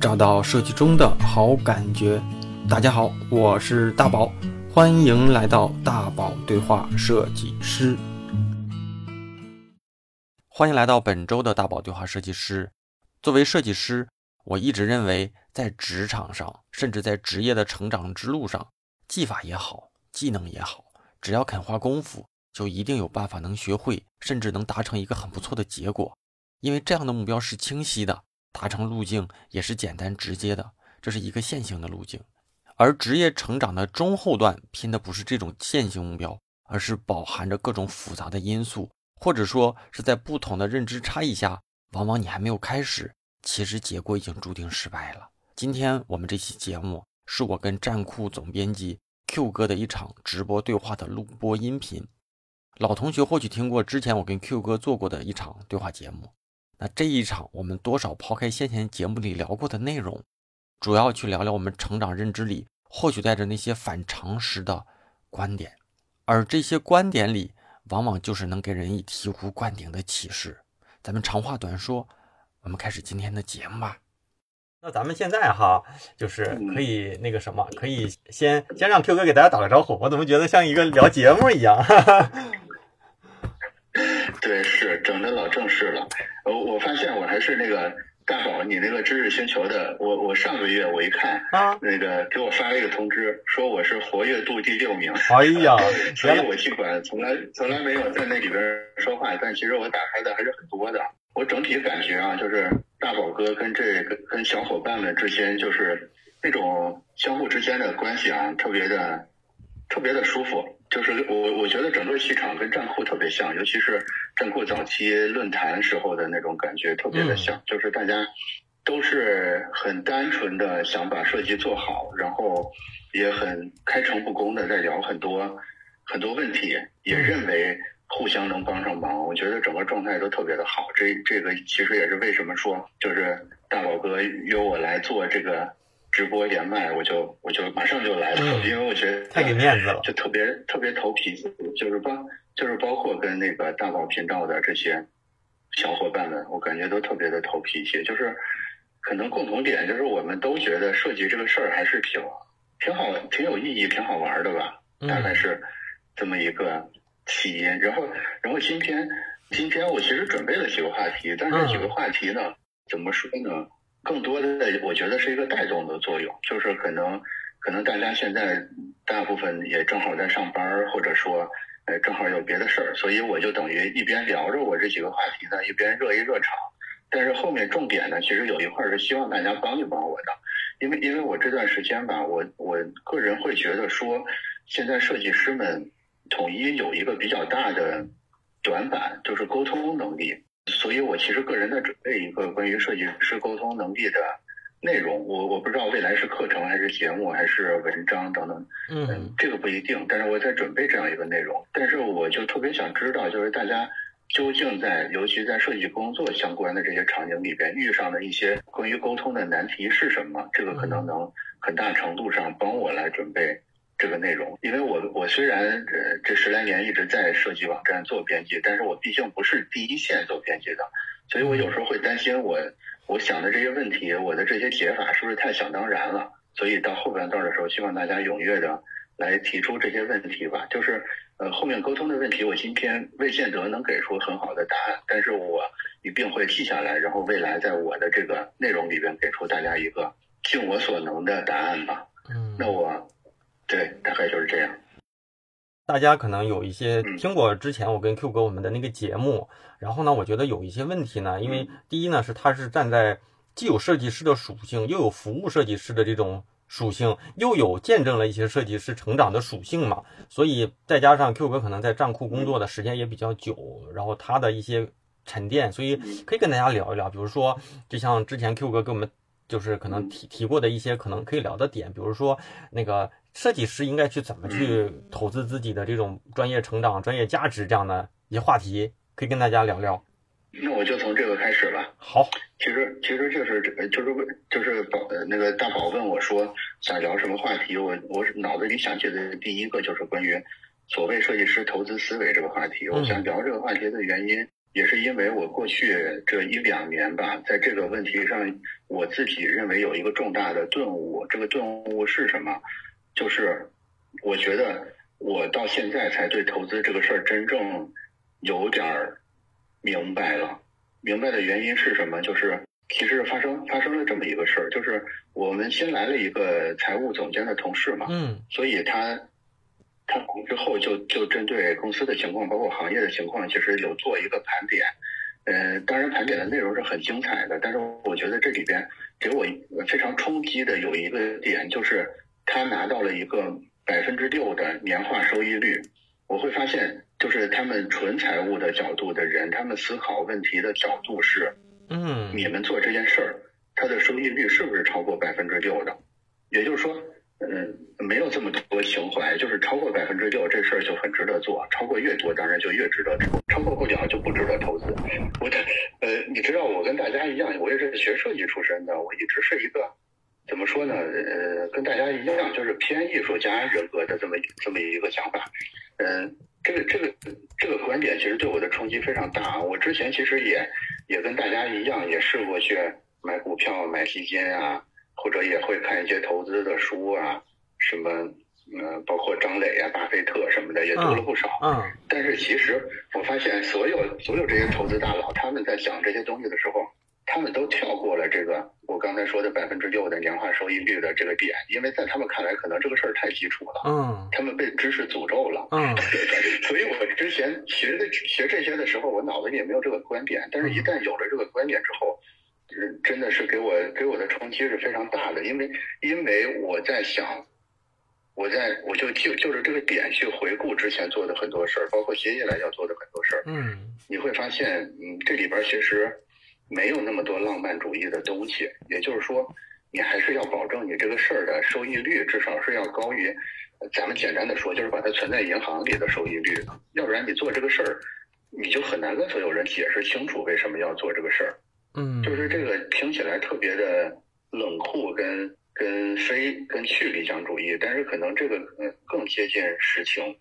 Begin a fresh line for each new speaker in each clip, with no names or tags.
找到设计中的好感觉。大家好，我是大宝，欢迎来到大宝对话设计师。欢迎来到本周的大宝对话设计师。作为设计师，我一直认为，在职场上，甚至在职业的成长之路上，技法也好，技能也好，只要肯花功夫，就一定有办法能学会，甚至能达成一个很不错的结果。因为这样的目标是清晰的。达成路径也是简单直接的，这是一个线性的路径。而职业成长的中后段拼的不是这种线性目标，而是饱含着各种复杂的因素，或者说是在不同的认知差异下，往往你还没有开始，其实结果已经注定失败了。今天我们这期节目是我跟站酷总编辑 Q 哥的一场直播对话的录播音频。老同学或许听过之前我跟 Q 哥做过的一场对话节目。那这一场，我们多少抛开先前节目里聊过的内容，主要去聊聊我们成长认知里或许带着那些反常识的观点，而这些观点里，往往就是能给人以醍醐灌顶的启示。咱们长话短说，我们开始今天的节目吧。那咱们现在哈，就是可以那个什么，可以先先让 Q 哥给大家打个招呼。我怎么觉得像一个聊节目一样？
对，是整的老正式了。我我发现我还是那个大宝，你那个知识星球的。我我上个月我一看啊，那个给我发了一个通知，说我是活跃度第六名。
哎呀，
所以我尽管从来从来没有在那里边说话，但其实我打开的还是很多的。我整体感觉啊，就是大宝哥跟这个跟小伙伴们之间，就是那种相互之间的关系啊，特别的特别的舒服。就是我，我觉得整个气场跟站酷特别像，尤其是站酷早期论坛时候的那种感觉特别的像，就是大家都是很单纯的想把设计做好，然后也很开诚布公的在聊很多很多问题，也认为互相能帮上忙。我觉得整个状态都特别的好。这这个其实也是为什么说，就是大宝哥约我来做这个。直播连麦，我就我就马上就来了，因为我觉得
太给面子了，
就特别特别头皮，就是包就是包括跟那个大宝频道的这些小伙伴们，我感觉都特别的头皮些，就是可能共同点就是我们都觉得设计这个事儿还是挺挺好、挺有意义、挺好玩的吧，大概是这么一个起因。然后然后今天今天我其实准备了几个话题，但是这几个话题呢，怎么说呢？更多的，我觉得是一个带动的作用，就是可能，可能大家现在大部分也正好在上班，或者说，呃，正好有别的事儿，所以我就等于一边聊着我这几个话题呢，一边热一热场。但是后面重点呢，其实有一块是希望大家帮一帮我的，因为因为我这段时间吧，我我个人会觉得说，现在设计师们统一有一个比较大的短板，就是沟通能力。所以，我其实个人在准备一个关于设计师沟通能力的内容。我我不知道未来是课程还是节目还是文章等等，嗯，这个不一定。但是我在准备这样一个内容。但是我就特别想知道，就是大家究竟在，尤其在设计工作相关的这些场景里边，遇上的一些关于沟通的难题是什么？这个可能能很大程度上帮我来准备。这个内容，因为我我虽然呃这十来年一直在设计网站做编辑，但是我毕竟不是第一线做编辑的，所以我有时候会担心我我想的这些问题，我的这些解法是不是太想当然了？所以到后半段的时候，希望大家踊跃的来提出这些问题吧。就是呃后面沟通的问题，我今天未见得能给出很好的答案，但是我一定会记下来，然后未来在我的这个内容里边给出大家一个尽我所能的答案吧。嗯，那我。对，大概就是这样。
大家可能有一些听过之前我跟 Q 哥我们的那个节目，然后呢，我觉得有一些问题呢，因为第一呢是他是站在既有设计师的属性，又有服务设计师的这种属性，又有见证了一些设计师成长的属性嘛，所以再加上 Q 哥可能在站库工作的时间也比较久，然后他的一些沉淀，所以可以跟大家聊一聊，比如说就像之前 Q 哥给我们就是可能提提过的一些可能可以聊的点，比如说那个。设计师应该去怎么去投资自己的这种专业成长、专业价值这样的一些话题，可以跟大家聊聊。
那我就从这个开始吧。
好，
其实其实就是就是就是宝那个大宝问我说想聊什么话题，我我脑子里想起的第一个就是关于所谓设计师投资思维这个话题。我想聊这个话题的原因，也是因为我过去这一两年吧，在这个问题上，我自己认为有一个重大的顿悟。这个顿悟是什么？就是我觉得我到现在才对投资这个事儿真正有点儿明白了。明白的原因是什么？就是其实发生发生了这么一个事儿，就是我们新来了一个财务总监的同事嘛，
嗯
所以他他之后就就针对公司的情况，包括行业的情况，其实有做一个盘点。呃，当然盘点的内容是很精彩的，但是我觉得这里边给我非常冲击的有一个点，就是他拿到了一个百分之六的年化收益率。我会发现，就是他们纯财务的角度的人，他们思考问题的角度是，
嗯
你们做这件事儿，它的收益率是不是超过百分之六的？也就是说，嗯，没有这么多情怀，就是超过百分之六这事儿就很值得做，超过越多当然就越值得做，超过不了就不值得投资。我的呃，你知道我跟大家一样，我也是学设计出身的，我一直是一个怎么说呢？呃，跟大家一样，就是偏艺术家人格的这么这么一个想法。嗯、这个这个这个观点其实对我的冲击非常大。我之前其实也也跟大家一样，也试过去买股票、买基金啊，或者也会看一些投资的书啊，什么呃，包括张磊啊、巴菲特什么的，也读了不少。
嗯
但是其实我发现，所有所有这些投资大佬，他们在讲这些东西的时候，他们都跳过了这个我刚才说的百分之六的年化收益率的这个点，因为在他们看来，可能这个事儿太基础了，
嗯
他们被知识诅咒了。
嗯
所以我之前学的学这些的时候，我脑子里也没有这个观点，但是一旦有了这个观点之后，嗯真的是给我给我的冲击是非常大的，因为因为我在想，我在我就就就是这个点去回顾之前做的很多事儿，包括接下来要做的很多事儿，
嗯。
你会发现，嗯，这里边其实没有那么多浪漫主义的东西，也就是说，你还是要保证你这个事儿的收益率至少是要高于，呃咱们简单的说，就是把它存在银行里的收益率，要不然你做这个事儿，你就很难跟所有人解释清楚为什么要做这个事儿。
嗯，
就是这个听起来特别的冷酷跟跟非跟去理想主义，但是可能这个嗯更接近实情。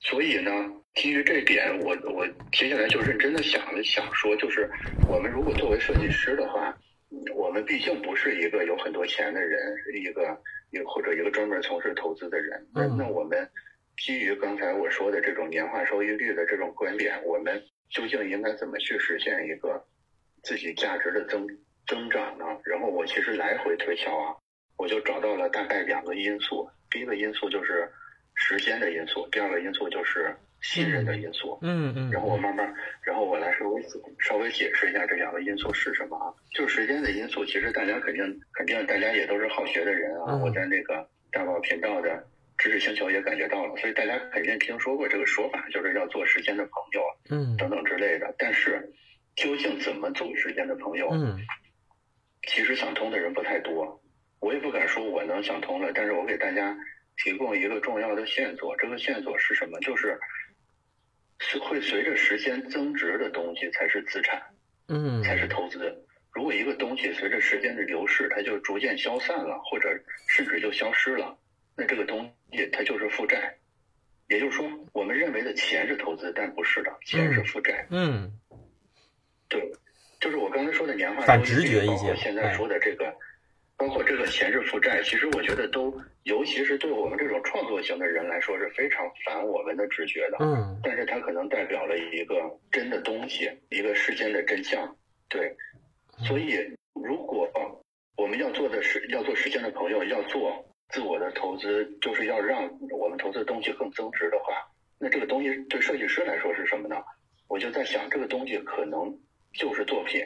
所以呢，基于这点，我我接下来就认真的想了想说，就是我们如果作为设计师的话，嗯我们毕竟不是一个有很多钱的人，是一个一或者一个专门从事投资的人。那
嗯
那我们基于刚才我说的这种年化收益率的这种观点，我们究竟应该怎么去实现一个自己价值的增增长呢？然后我其实来回推敲啊，我就找到了大概两个因素。第一个因素就是时间的因素，第二个因素就是信任的因素。
嗯嗯，
然后我慢慢，然后我来稍微稍微解释一下这两个因素是什么啊？就是时间的因素，其实大家肯定肯定大家也都是好学的人啊。
嗯
我在那个大宝频道的知识星球也感觉到了，所以大家肯定听说过这个说法，就是要做时间的朋友啊
嗯
等等之类的。但是究竟怎么做时间的朋友？
嗯
其实想通的人不太多，我也不敢说我能想通了，但是我给大家提供一个重要的线索，这个线索是什么？就是是会随着时间增值的东西才是资产，
嗯
才是投资。如果一个东西随着时间的流逝，它就逐渐消散了，或者甚至就消失了，那这个东西它就是负债。也就是说，我们认为的钱是投资，但不是的，钱是负债。
嗯
对，就是我刚才说的年化
直觉一些
括现在说的这个，包括这个闲置负债，其实我觉得都，尤其是对我们这种创作型的人来说是非常反我们的直觉的。
嗯
但是它可能代表了一个真的东西，一个事件的真相。对，所以如果我们要做的是要做时间的朋友，要做自我的投资，就是要让我们投资的东西更增值的话，那这个东西对设计师来说是什么呢？我就在想，这个东西可能就是作品，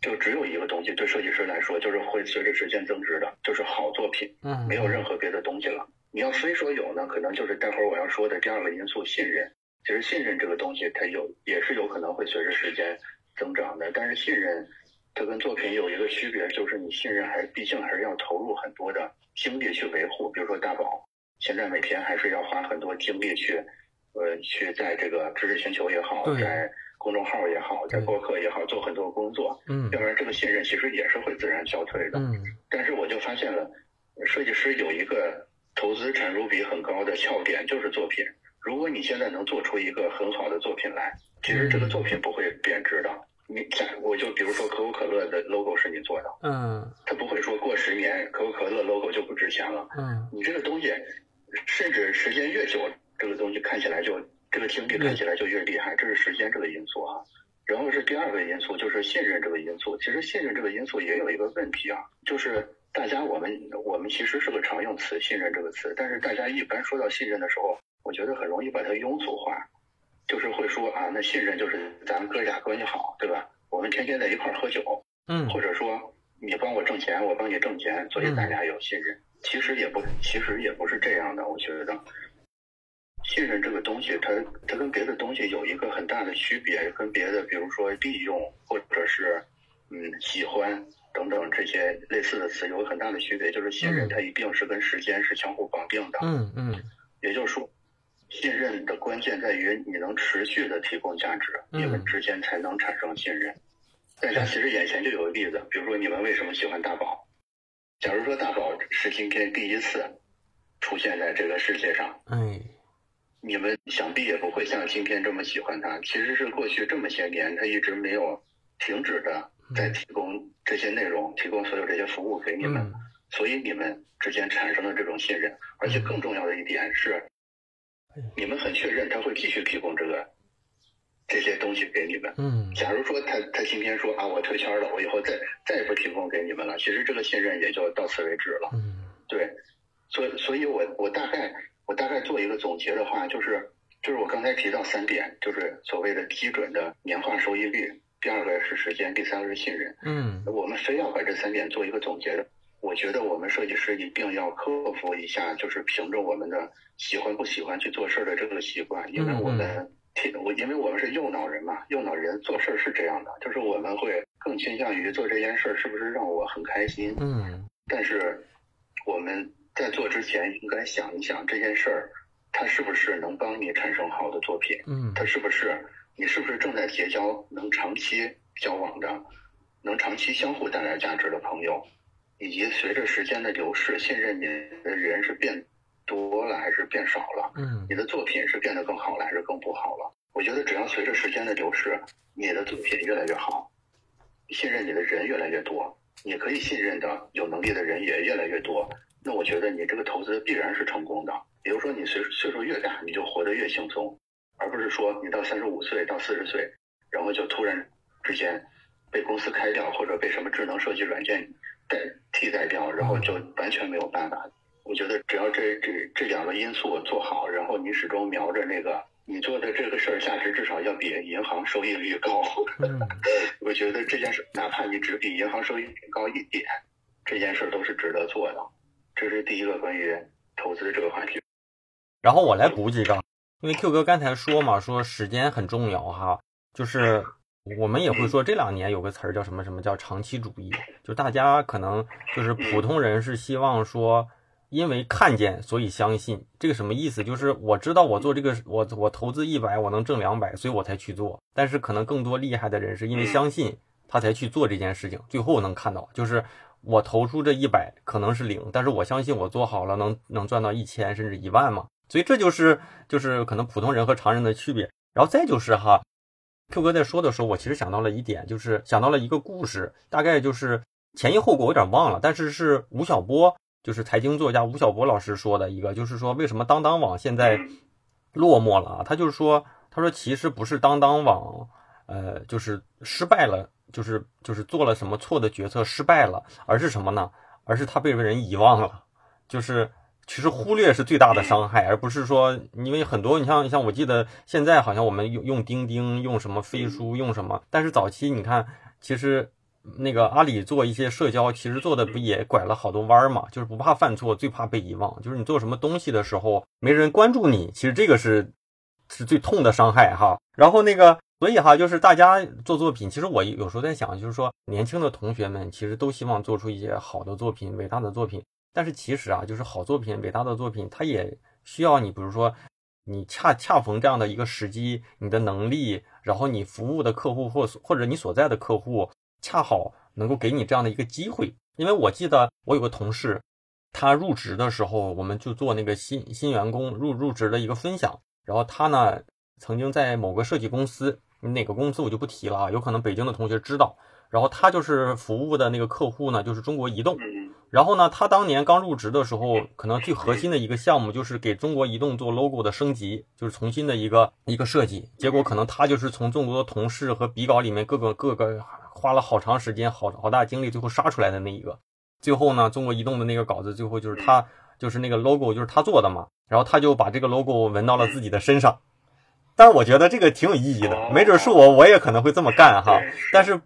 就只有一个东西，对设计师来说就是会随着时间增值的，就是好作品。
嗯，
没有任何别的东西了。你要非说有呢，可能就是待会儿我要说的第二个因素——信任。其实信任这个东西，它有也是有可能会随着时间增长的。但是信任，它跟作品有一个区别，就是你信任还毕竟还是要投入很多的精力去维护。比如说大宝，现在每天还是要花很多精力去，呃，去在这个知识星球也好，
对
在公众号也好，在
对
博客也好，做很多工作。
嗯
要不然这个信任其实也是会自然消退的。
嗯
但是我就发现了，设计师有一个投资产出比很高的窍点，就是作品。如果你现在能做出一个很好的作品来，其实这个作品不会贬值的。你假我就比如说可口可乐的 logo 是你做的，
嗯
它不会说过十年可口可乐 logo 就不值钱了。
嗯
你这个东西，甚至时间越久，这个东西看起来就这个经历看起来就越厉害，这是时间这个因素啊。然后是第二个因素，就是信任这个因素。其实信任这个因素也有一个问题啊，就是大家我们我们其实是个常用词“信任”这个词，但是大家一般说到信任的时候，我觉得很容易把它庸俗化，就是会说啊，那信任就是咱们哥俩关系好，对吧？我们天天在一块儿喝酒，
嗯
或者说你帮我挣钱，我帮你挣钱，所以咱俩有信任。其实也不，其实也不是这样的。我觉得，信任这个东西，它它跟别的东西有一个很大的区别，跟别的比如说利用或者是嗯喜欢等等这些类似的词有很大的区别。就是信任，
嗯
它一定是跟时间是相互绑定的。
嗯嗯
也就是说，信任的关键在于你能持续的提供价值，
嗯
你们之间才能产生信任。大家其实眼前就有个例子，比如说你们为什么喜欢大宝？假如说大宝是今天第一次出现在这个世界上，
哎
你们想必也不会像今天这么喜欢他。其实是过去这么些年，他一直没有停止的在提供这些内容，提供所有这些服务给你们。
嗯
所以你们之间产生了这种信任，而且更重要的一点是，你们很确认他会继续提供这个这些东西给你们。
嗯
假如说他他今天说啊我退圈了，我以后再再也不提供给你们了，其实这个信任也就到此为止了。
嗯
对，所以所以我我大概我大概做一个总结的话，就是就是我刚才提到三点，就是所谓的基准的年化收益率，第二个是时间，第三个是信任。
嗯。
我们非要把这三点做一个总结的，我觉得我们设计师一定要克服一下，就是凭着我们的喜欢不喜欢去做事儿的这个习惯，因为我们挺我因为我们是右脑人嘛，右脑人做事儿是这样的，就是我们会更倾向于做这件事儿是不是让我很开心，
嗯。
但是我们在做之前应该想一想这件事儿，它是不是能帮你产生好的作品。
嗯
它是不是你是不是正在结交能长期交往的、能长期相互带来价值的朋友，以及随着时间的流逝，信任你的人是变多了还是变少了？
嗯
你的作品是变得更好了还是更不好了？我觉得只要随着时间的流逝，你的作品越来越好，信任你的人越来越多，你可以信任的有能力的人也越来越多，那我觉得你这个投资必然是成功的。比如说你岁岁数越大，你就活得越轻松，而不是说你到三十五岁到四十岁，然后就突然之间被公司开掉，或者被什么智能设计软件代替代掉，然后就完全没有办法。我觉得只要这这这两个因素做好，然后你始终瞄着那个你做的这个事儿价值至少要比银行收益率高。
嗯
我觉得这件事，哪怕你只比银行收益率高一点，这件事都是值得做的。这是第一个关于投资这个话题。
然后我来补几个，因为 Q 哥刚才说嘛，说时间很重要哈，就是我们也会说这两年有个词儿叫什么什么叫长期主义，就大家可能就是普通人是希望说，因为看见所以相信，这个什么意思？就是我知道我做这个，我我投资一百我能挣两百，所以我才去做。但是可能更多厉害的人是因为相信他才去做这件事情，最后能看到就是。我投出这一百可能是零，但是我相信我做好了能能赚到一千甚至一万嘛，所以这就是就是可能普通人和常人的区别。然后再就是哈，Q 哥在说的时候，我其实想到了一点，就是想到了一个故事，大概就是前因后果我有点忘了，但是是吴晓波，就是财经作家吴晓波老师说的一个，就是说为什么当当网现在落寞了啊？他就是说，他说其实不是当当网，呃，就是失败了。就是就是做了什么错的决策失败了，而是什么呢？而是他被人遗忘了。就是其实忽略是最大的伤害，而不是说因为很多你像你像我记得现在好像我们用用钉钉用什么飞书用什么，但是早期你看其实那个阿里做一些社交，其实做的不也拐了好多弯儿嘛？就是不怕犯错，最怕被遗忘。就是你做什么东西的时候没人关注你，其实这个是是最痛的伤害哈。然后那个。所以哈，就是大家做作品，其实我有时候在想，就是说年轻的同学们其实都希望做出一些好的作品、伟大的作品。但是其实啊，就是好作品、伟大的作品，它也需要你，比如说你恰恰逢这样的一个时机，你的能力，然后你服务的客户或或者你所在的客户，恰好能够给你这样的一个机会。因为我记得我有个同事，他入职的时候，我们就做那个新新员工入入职的一个分享。然后他呢曾经在某个设计公司，哪个公司我就不提了啊，有可能北京的同学知道。然后他就是服务的那个客户呢，就是中国移动。
嗯
然后呢，他当年刚入职的时候，可能最核心的一个项目就是给中国移动做 logo 的升级，就是重新的一个一个设计。结果可能他就是从众多的同事和笔稿里面各个各个花了好长时间、好好大精力，最后杀出来的那一个。最后呢，中国移动的那个稿子，最后就是他就是那个 logo 就是他做的嘛，然后他就把这个 logo 纹到了自己的身上。但是我觉得这个挺有意义的，没准是我我也可能会这么干哈。但是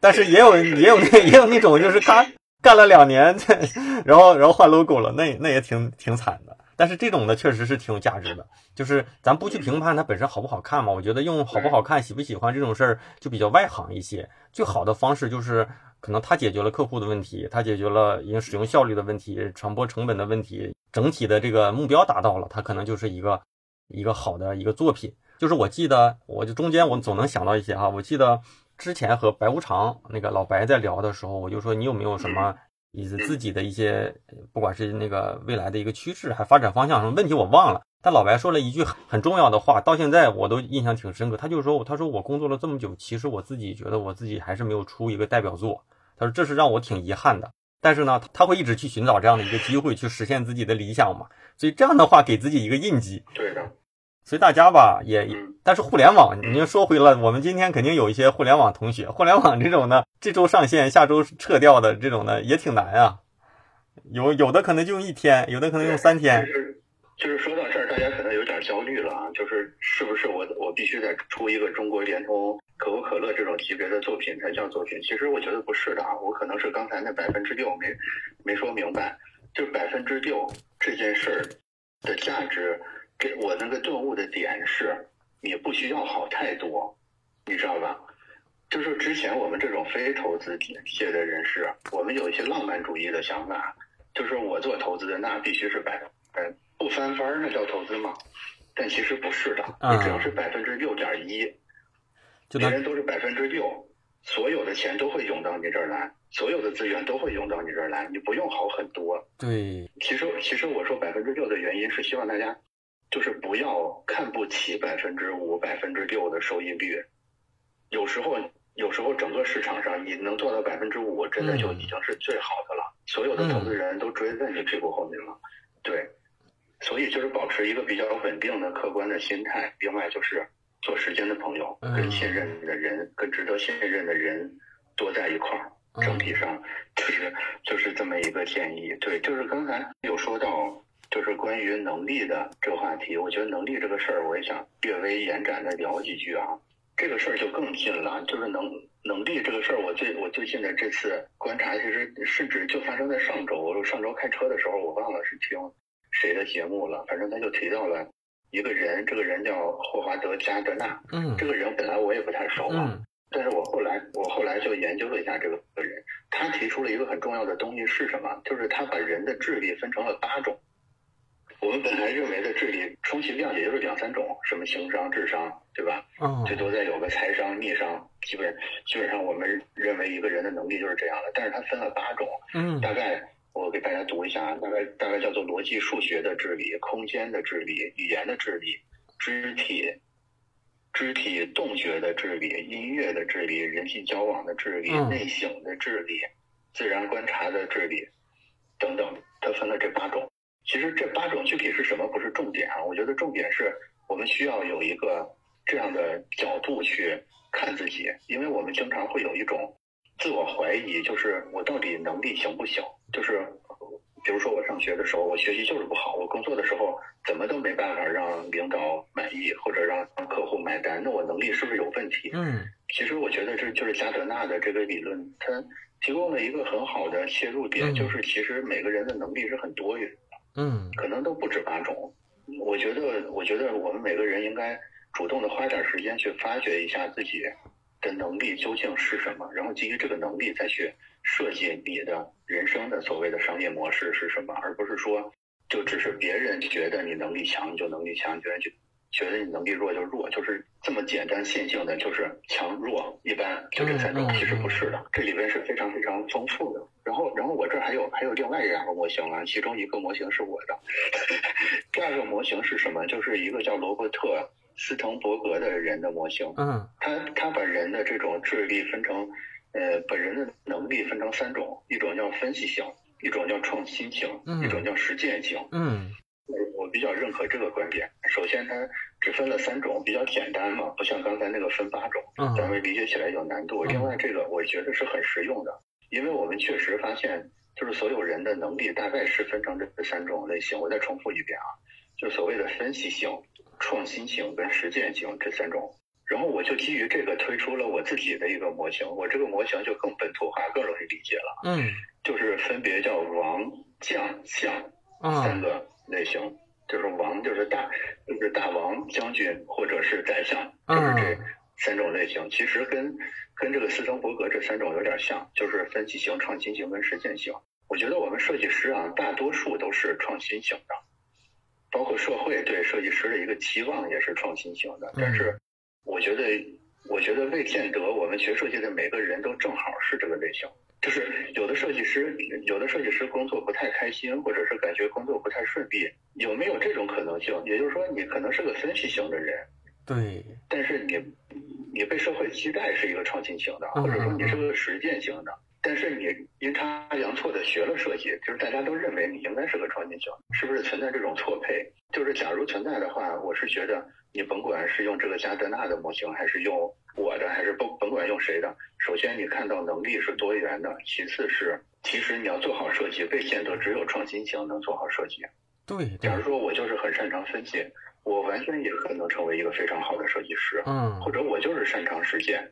但是也有也有那也有那种就是他。干了两年，然后然后换 logo 了，那那也挺挺惨的。但是这种的确实是挺有价值的，就是咱不去评判它本身好不好看嘛。我觉得用好不好看、喜不喜欢这种事儿就比较外行一些。最好的方式就是可能它解决了客户的问题，它解决了因使用效率的问题、传播成本的问题，整体的这个目标达到了，它可能就是一个一个好的一个作品。就是我记得，我就中间我总能想到一些哈，我记得。之前和白无常那个老白在聊的时候，我就说你有没有什么意思自己的一些，不管是那个未来的一个趋势，还发展方向什么问题我忘了。但老白说了一句很重要的话，到现在我都印象挺深刻。他就说，他说我工作了这么久，其实我自己觉得我自己还是没有出一个代表作。他说这是让我挺遗憾的。但是呢，他会一直去寻找这样的一个机会，去实现自己的理想嘛。所以这样的话，给自己一个印记。
对的。
所以大家吧，也，但是互联网，你又说回了，我们今天肯定有一些互联网同学，互联网这种呢，这周上线，下周撤掉的这种呢，也挺难啊。有有的可能就用一天，有的可能用三天。
就是就是说到这儿，大家可能有点焦虑了啊，就是是不是我我必须得出一个中国联通、可口可乐这种级别的作品才叫作品？其实我觉得不是的啊，我可能是刚才那百分之六没没说明白，就百分之六这件事儿的价值。给我那个顿悟的点是，你不需要好太多，你知道吧？就是之前我们这种非投资界的人士，我们有一些浪漫主义的想法，就是我做投资的那必须是百，分，不翻番儿那叫投资吗？但其实不是的，你只要是百分之六点一，别人都是百分之六，所有的钱都会涌到你这儿来，所有的资源都会涌到你这儿来，你不用好很多。
对，
其实其实我说百分之六的原因是希望大家。就是不要看不起百分之五、百分之六的收益率，有时候，有时候整个市场上你能做到百分之五，真的就已经是最好的了。所有的投资人都追在你屁股后面了，对。所以就是保持一个比较稳定的、客观的心态。另外就是做时间的朋友，跟信任的人、跟值得信任的人多在一块儿。整体上 就是就是这么一个建议。对，就是刚才有说到。就是关于能力的这个话题，我觉得能力这个事儿，我也想略微延展的聊几句啊。这个事儿就更近了，就是能能力这个事儿，我最我最近的这次观察，其实甚至就发生在上周。我上周开车的时候，我忘了是听谁的节目了，反正他就提到了一个人，这个人叫霍华德加德纳。
嗯，
这个人本来我也不太熟啊，但是我后来我后来就研究了一下这个人，他提出了一个很重要的东西是什么？就是他把人的智力分成了八种。我们本来认为的智力充其量也就是两三种，什么情商、智商，对吧？
嗯。
最多再有个财商、逆商，基本基本上我们认为一个人的能力就是这样的。但是它分了八种，
嗯，
大概我给大家读一下，大概大概叫做逻辑数学的智力、空间的智力、语言的智力、肢体肢体动觉的智力、音乐的智力、人际交往的智力、内省的智力、自然观察的智力等等，它分了这八种。其实这八种具体是什么不是重点啊，我觉得重点是我们需要有一个这样的角度去看自己，因为我们经常会有一种自我怀疑，就是我到底能力行不行？就是比如说我上学的时候，我学习就是不好，我工作的时候怎么都没办法让领导满意或者让客户买单，那我能力是不是有问题？
嗯，
其实我觉得这就是加德纳的这个理论，它提供了一个很好的切入点，就是其实每个人的能力是很多元。
嗯，
可能都不止八种。我觉得，我觉得我们每个人应该主动的花点时间去发掘一下自己的能力究竟是什么，然后基于这个能力再去设计你的人生的所谓的商业模式是什么，而不是说就只是别人觉得你能力强你就能力强，觉得就你能力弱就弱，就是这么简单线性的，就是强弱一般就这三种，其实不是的，这里边是非常非常丰富的。然后，然后我这儿还有还有另外两个模型啊，其中一个模型是我的，第二个模型是什么？就是一个叫罗伯特·斯滕伯格的人的模型。
嗯
他他把人的这种智力分成，呃，把人的能力分成三种，一种叫分析型，一种叫创新型，
嗯
一种叫实践型。
嗯
比较认可这个观点。首先，它只分了三种，比较简单嘛，不像刚才那个分八种，咱
嗯
们理解起来有难度。
嗯
另外，这个我觉得是很实用的，因为我们确实发现，就是所有人的能力大概是分成这三种类型。我再重复一遍啊，就是所谓的分析型、创新型跟实践型这三种。然后我就基于这个推出了我自己的一个模型，我这个模型就更本土化、更容易理解了，
嗯
就是分别叫王、将、相三
嗯
个类型，就是王就是大就是大王、将军或者是宰相，就是这
嗯
三种类型。其实跟跟这个斯滕伯格这三种有点像，就是分析型、创新型跟实践型。我觉得我们设计师啊，大多数都是创新型的，包括社会对设计师的一个期望也是创新型的。但是我觉得，我觉得未见得我们学设计的每个人都正好是这个类型。就是有的设计师，有的设计师工作不太开心，或者是感觉工作不太顺利，有没有这种可能性？也就是说，你可能是个分析型的人，
对
但是你你被社会期待是一个创新型的，
嗯
或者说你是个实践型的，但是你阴差阳错的学了设计，就是大家都认为你应该是个创新型，是不是存在这种错配？就是假如存在的话，我是觉得你甭管是用这个加德纳的模型，还是用我的，还是甭甭管用谁的，首先你看到能力是多元的，其次是其实你要做好设计，未见得只有创新型能做好设计。
对对
假如说我就是很擅长分析，我完全也可能成为一个非常好的设计师。
嗯
或者我就是擅长实践。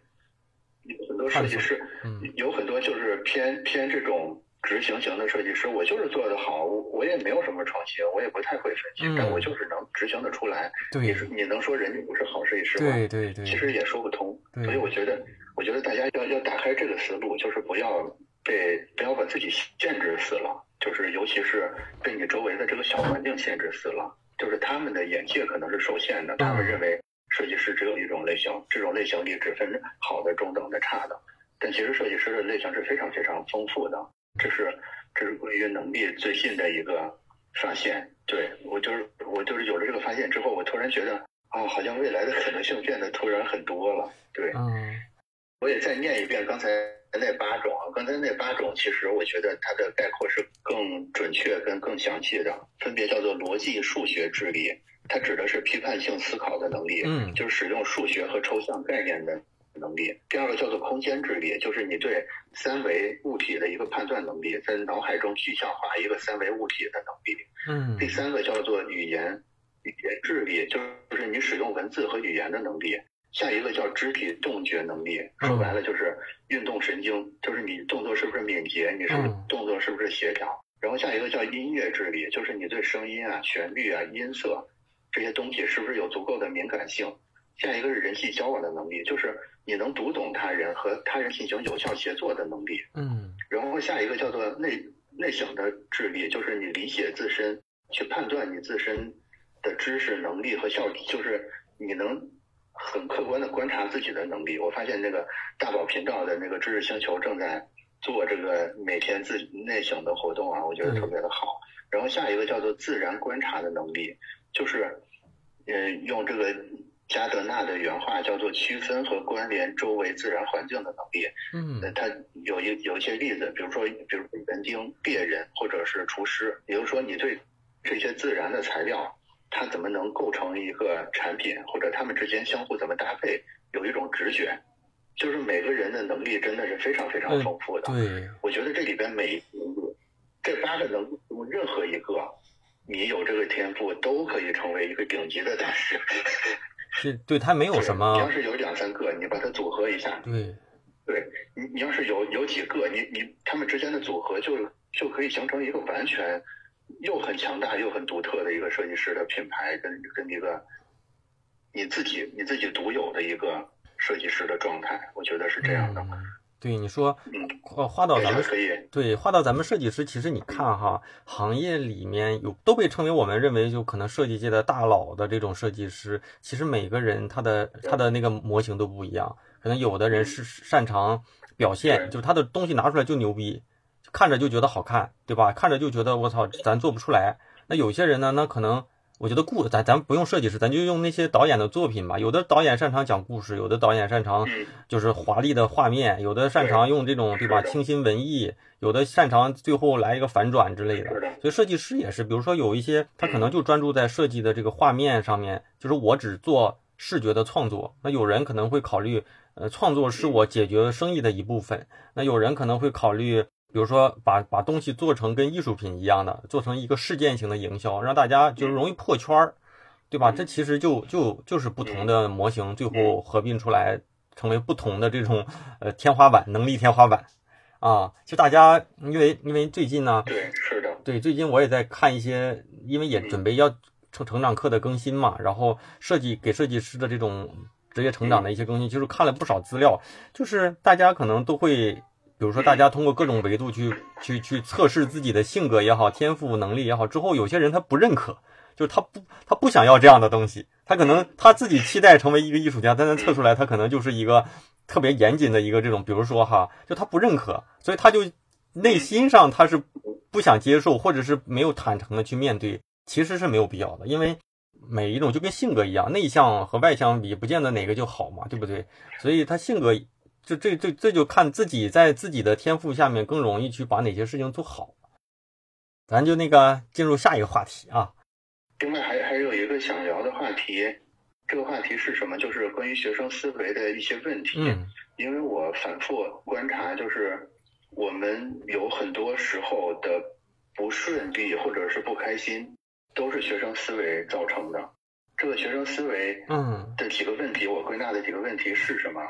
有很多设计师，
嗯
有很多就是偏偏这种执行型的设计师，我就是做得好，我我也没有什么创新，我也不太会分析，
嗯
但我就是能执行得出来。你
对
是你能说人家不是好设计师吗？
对对对，
其实也说不通。所以我觉得，我觉得大家要要打开这个思路，就是不要被不要把自己限制死了，就是尤其是被你周围的这个小环境限制死了，就是他们的眼界可能是受限的，他们认为设计师只有一种类型，这种类型里只分好的、中等的、差的，但其实设计师的类型是非常非常丰富的，这是这是关于能力最近的一个发现。对我就是我就是有了这个发现之后，我突然觉得啊，好像未来的可能性变得突然很多了。对，
嗯
我也再念一遍刚才那八种啊，刚才那八种其实我觉得它的概括是更准确跟更详细的，分别叫做逻辑数学智力，它指的是批判性思考的能力，
嗯
就是使用数学和抽象概念的能力。第二个叫做空间智力，就是你对三维物体的一个判断能力，在脑海中具象化一个三维物体的能力。
嗯
第三个叫做语言语言智力，就是你使用文字和语言的能力。下一个叫肢体动觉能力，说白了就是运动神经，就是你动作是不是敏捷，你是不是
嗯
动作是不是协调。然后下一个叫音乐智力，就是你对声音啊、旋律啊、音色这些东西是不是有足够的敏感性。下一个是人际交往的能力，就是你能读懂他人和他人进行有效协作的能力。
嗯
然后下一个叫做内内省的智力，就是你理解自身，去判断你自身的知识能力和效率，就是你能很客观的观察自己的能力。我发现那个大宝频道的那个知识星球正在做这个每天自内省的活动啊，我觉得特别的好。然后下一个叫做自然观察的能力，就是呃用这个加德纳的原话叫做区分和关联周围自然环境的能力。
嗯
呃，它有一有一些例子，比如说，比如园丁、猎人或者是厨师，也就是说，你对这些自然的材料，它怎么能构成一个产品，或者它们之间相互怎么搭配，有一种直觉。就是每个人的能力真的是非常非常丰富的。
对
我觉得这里边每一个，这八个能力中任何一个，你有这个天赋，都可以成为一个顶级的大师。
是对他没有什么
你要是有两三个，你把它组合一下，
对
对你，你要是有有几个，你你他们之间的组合就就可以形成一个完全又很强大又很独特的一个设计师的品牌，跟跟一个你自己你自己独有的一个设计师的状态，我觉得是这样的。
嗯对你说
嗯，
呃划到咱们对，划到咱们设计师，其实你看哈，行业里面有都被称为我们认为就可能设计界的大佬的这种设计师，其实每个人他的他的那个模型都不一样，可能有的人是擅长表现，就是他的东西拿出来就牛逼，看着就觉得好看，对吧？看着就觉得我操，咱做不出来。那有些人呢，那可能。我觉得故咱咱不用设计师，咱就用那些导演的作品吧。有的导演擅长讲故事，有的导演擅长就是华丽的画面，有的擅长用这种对吧清新文艺，有的擅长最后来一个反转之类的。所以设计师也是，比如说有一些他可能就专注在设计的这个画面上面，就是我只做视觉的创作。那有人可能会考虑，呃，创作是我解决生意的一部分。那有人可能会考虑。比如说，把把东西做成跟艺术品一样的，做成一个事件型的营销，让大家就是容易破圈儿，对吧？这其实就就就是不同的模型，最后合并出来成为不同的这种 呃天花板能力天花板啊。就大家因为因为最近呢，
对，是的，
对，最近我也在看一些，因为也准备要成成长课的更新嘛，然后设计给设计师的这种职业成长的一些更新，就是看了不少资料，就是大家可能都会。比如说，大家通过各种维度去去去测试自己的性格也好，天赋能力也好，之后有些人他不认可，就是他不他不想要这样的东西，他可能他自己期待成为一个艺术家，但他测出来他可能就是一个特别严谨的一个这种，比如说哈，就他不认可，所以他就内心上他是不想接受，或者是没有坦诚的去面对，其实是没有必要的，因为每一种就跟性格一样，内向和外向比，不见得哪个就好嘛，对不对？所以他性格。就这这这就看自己在自己的天赋下面更容易去把哪些事情做好，咱就那个进入下一个话题啊。
另外还还有一个想聊的话题，这个话题是什么？就是关于学生思维的一些问题。
嗯。
因为我反复观察，就是我们有很多时候的不顺利或者是不开心，都是学生思维造成的。这个学生思维嗯的几个问题，我归纳的几个问题是什么啊？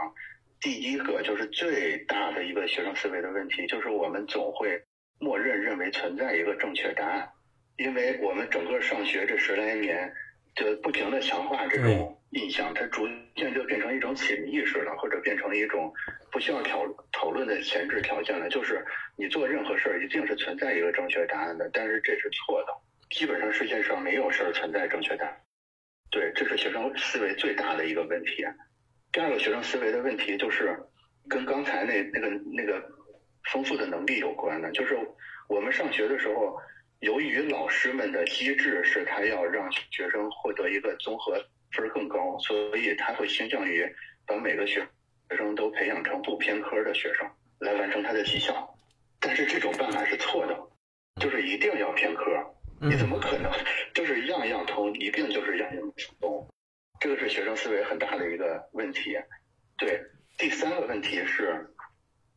第一个就是最大的一个学生思维的问题，就是我们总会默认认为存在一个正确答案，因为我们整个上学这十来年，就不停的强化这种印象，它逐渐就变成一种潜意识了，或者变成一种不需要讨讨论的前置条件了。就是你做任何事儿，一定是存在一个正确答案的，但是这是错的，基本上世界上没有事儿存在正确答案。对，这是学生思维最大的一个问题。第二个学生思维的问题就是，跟刚才那那个那个丰富的能力有关的，就是我们上学的时候，由于老师们的机制是他要让学生获得一个综合分更高，所以他会倾向于把每个学学生都培养成不偏科的学生来完成他的绩效。但是这种办法是错的，就是一定要偏科，你怎么可能就是样样通，一定就是样样通？这个是学生思维很大的一个问题，对。第三个问题是，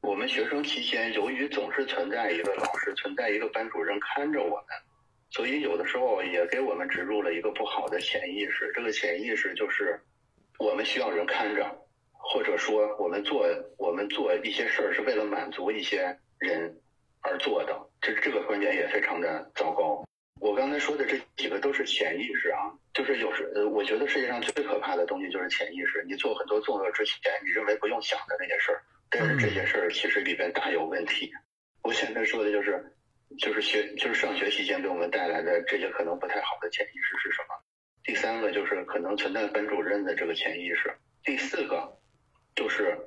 我们学生期间由于总是存在一个老师、存在一个班主任看着我们，所以有的时候也给我们植入了一个不好的潜意识。这个潜意识就是，我们需要人看着，或者说我们做我们做一些事儿是为了满足一些人而做的。这这个观点也非常的糟糕。我刚才说的这几个都是潜意识啊，就是有时呃，我觉得世界上最可怕的东西就是潜意识。你做很多动作之前，你认为不用想的那些事儿，但是这些事儿其实里边大有问题。我现在说的就是，就是学就是上学期间给我们带来的这些可能不太好的潜意识是什么？第三个就是可能存在班主任的这个潜意识。第四个就是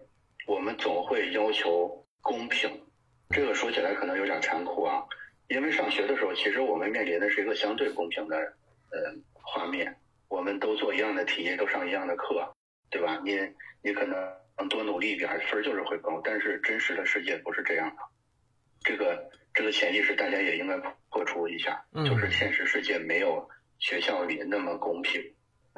我们总会要求公平，这个说起来可能有点残酷啊。因为上学的时候，其实我们面临的是一个相对公平的呃画面，我们都做一样的题，都上一样的课，对吧？你你可能多努力一点，分就是会高。但是真实的世界不是这样的，这个这个潜意识大家也应该破除一下，就是现实世界没有学校里那么公平。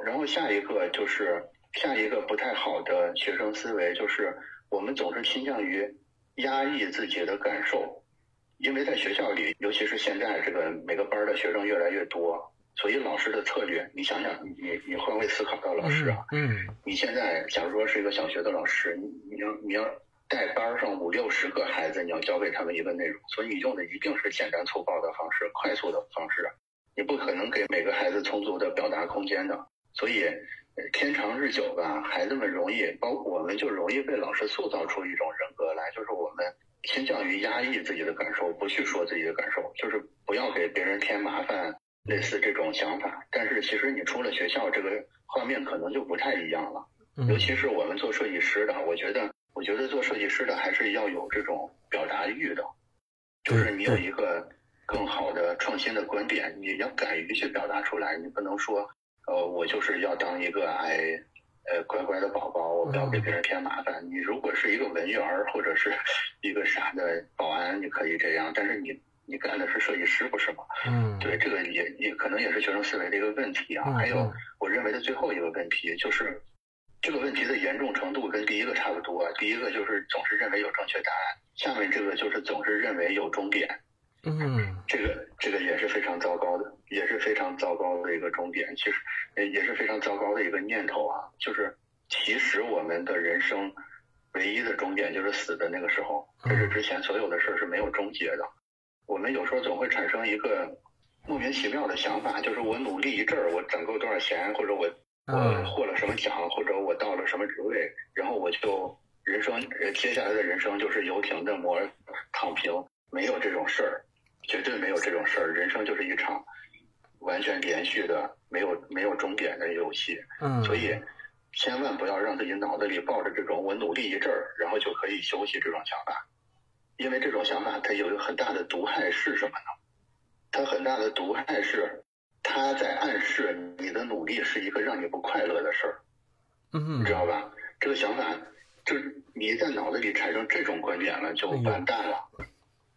然后下一个就是下一个不太好的学生思维，就是我们总是倾向于压抑自己的感受。因为在学校里，尤其是现在这个每个班的学生越来越多，所以老师的策略，你想想，你你换位思考到老师啊，
嗯，
你现在假如说是一个小学的老师，你你要你要带班上五六十个孩子，你要教给他们一个内容，所以你用的一定是简单粗暴的方式，快速的方式，你不可能给每个孩子充足的表达空间的，所以天长日久吧，孩子们容易，包括我们就容易被老师塑造出一种人格来，就是我们。倾向于压抑自己的感受，不去说自己的感受，就是不要给别人添麻烦，类似这种想法。但是其实你出了学校，这个画面可能就不太一样了。尤其是我们做设计师的，我觉得，我觉得做设计师的还是要有这种表达欲的。就是你有一个更好的创新的观点，你要敢于去表达出来，你不能说，呃，我就是要当一个哎，呃，乖乖的宝宝，我不要给别人添麻烦。你如果是一个文员或者是一个啥的保安，你可以这样，但是你你干的是设计师，不是吗？
嗯，
对，这个也也可能也是学生思维的一个问题啊。还有，我认为的最后一个问题就是。这个问题的严重程度跟第一个差不多。第一个就是总是认为有正确答案，下面这个就是总是认为有终点。
嗯，
这个这个也是非常糟糕的，也是非常糟糕的一个终点。其实也是非常糟糕的一个念头啊，就是其实我们的人生唯一的终点就是死的那个时候，这是之前所有的事儿是没有终结的。我们有时候总会产生一个莫名其妙的想法，就是我努力一阵儿，我攒够多少钱，或者我。我获了什么奖，或者我到了什么职位，然后我就人生接下来的人生就是游艇的摩躺平，没有这种事儿，绝对没有这种事儿。人生就是一场完全连续的、没有没有终点的游戏。
嗯，
所以千万不要让自己脑子里抱着这种我努力一阵儿，然后就可以休息这种想法，因为这种想法它有一个很大的毒害是什么呢？它很大的毒害是。它在暗示你的努力是一个让你不快乐的事儿，
嗯，
你知道吧？这个想法就是你在脑子里产生这种观点了，就完蛋了。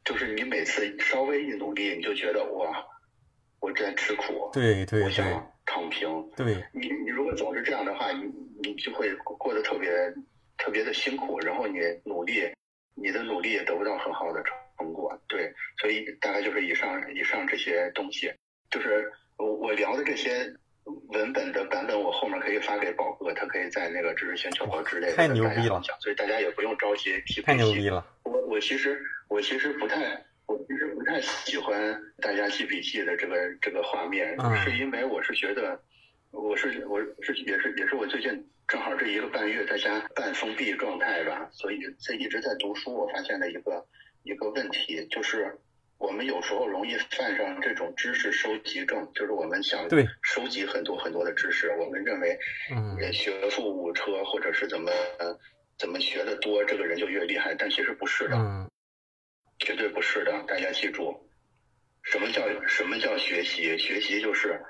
就是你每次稍微一努力，你就觉得哇，我在吃苦，
对对，
我想躺平。
对，
你你如果总是这样的话，你你就会过得特别特别的辛苦，然后你努力，你的努力也得不到很好的成果。对，所以大概就是以上以上这些东西，就是。我我聊的这些文本的版本，我后面可以发给宝哥，他可以在那个知识星球之类的
太牛逼了，
所以大家也不用着急批。
太牛逼了！
我我其实我其实不太我其实不太喜欢大家记笔记的这个这个画面，是因为我是觉得我是我是也是也是我最近正好这一个半月在家半封闭状态吧，所以在一直在读书，我发现了一个一个问题就是。我们有时候容易犯上这种知识收集症，就是我们想收集很多很多的知识，我们认为，
嗯，
学富五车或者是怎么怎么学的多，这个人就越厉害，但其实不是的，
嗯，
绝对不是的。大家记住，什么叫什么叫学习？学习就是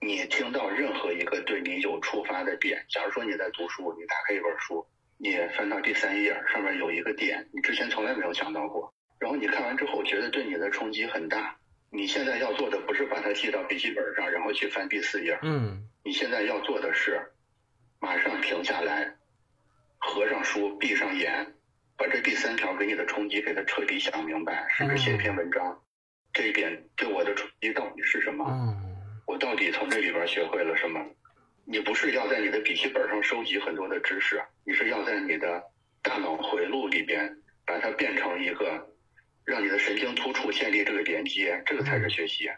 你听到任何一个对你有触发的点。假如说你在读书，你打开一本书，你翻到第三页，上面有一个点，你之前从来没有想到过。然后你看完之后觉得对你的冲击很大，你现在要做的不是把它记到笔记本上，然后去翻第四页。
嗯，
你现在要做的是，马上停下来，合上书，闭上眼，把这第三条给你的冲击给它彻底想明白，甚至写一篇文章。这一点对我的冲击到底是什么？
嗯，
我到底从这里边学会了什么？你不是要在你的笔记本上收集很多的知识，你是要在你的大脑回路里边把它变成一个。让你的神经突触建立这个连接，这个才是学习，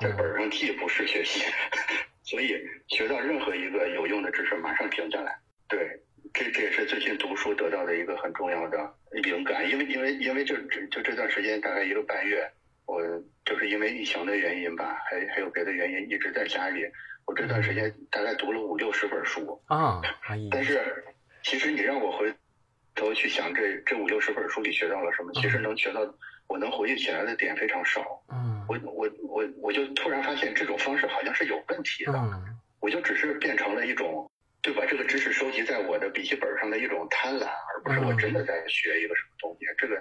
在本上既不是学习，所以学到任何一个有用的知识，马上停下来。对，这这也是最近读书得到的一个很重要的灵感，因为因为因为就就这段时间大概一个半月，我就是因为疫情的原因吧，还还有别的原因，一直在家里。我这段时间大概读了五六十本书
啊，
但是其实你让我回头去想这这五六十本书里学到了什么，其实能学到。我能回忆起来的点非常少，
嗯，
我我我我就突然发现这种方式好像是有问题的，我就只是变成了一种，就把这个知识收集在我的笔记本上的一种贪婪，而不是我真的在学一个什么东西。这个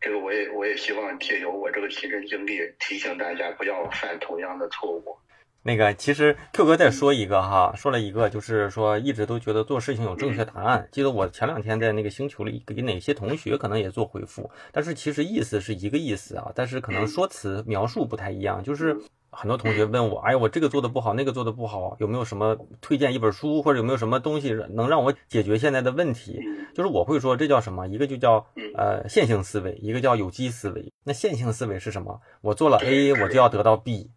这个我也我也希望借由我这个亲身经历提醒大家不要犯同样的错误。
那个，其实 Q 哥再说一个哈，说了一个，就是说一直都觉得做事情有正确答案。记得我前两天在那个星球里给哪些同学可能也做回复，但是其实意思是一个意思啊，但是可能说辞描述不太一样。就是很多同学问我，哎我这个做的不好，那个做的不好，有没有什么推荐一本书，或者有没有什么东西能让我解决现在的问题？就是我会说这叫什么？一个就叫呃线性思维，一个叫有机思维。那线性思维是什么？我做了 A，我就要得到 B。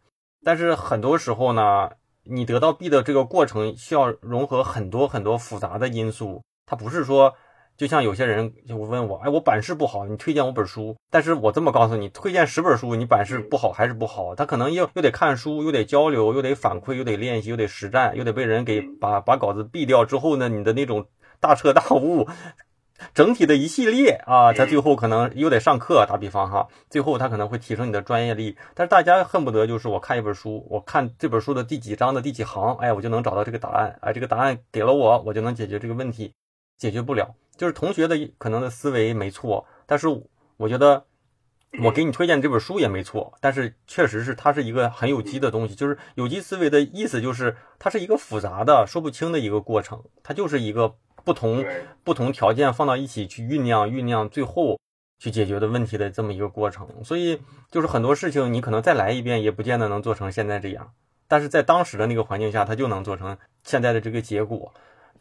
但是很多时候呢，你得到 B 的这个过程需要融合很多很多复杂的因素。它不是说，就像有些人就问我，哎，我版式不好，你推荐我本书。但是我这么告诉你，推荐十本书，你版式不好还是不好？他可能又又得看书，又得交流，又得反馈，又得练习，又得实战，又得被人给把把稿子毙掉之后呢，你的那种大彻大悟，整体的一系列啊，他最后可能又得上课，打比方哈，最后他可能会提升你的专业力。但是大家恨不得就是我看一本书，我看这本书的第几章的第几行，哎，我就能找到这个答案，哎，这个答案给了我，我就能解决这个问题，解决不了。就是同学的可能的思维没错，但是我觉得。我给你推荐这本书也没错，但是确实是它是一个很有机的东西。就是有机思维的意思，就是它是一个复杂的、说不清的一个过程。它就是一个不同不同条件放到一起去酝酿、酝酿，最后去解决的问题的这么一个过程。所以，就是很多事情你可能再来一遍，也不见得能做成现在这样。但是在当时的那个环境下，它就能做成现在的这个结果。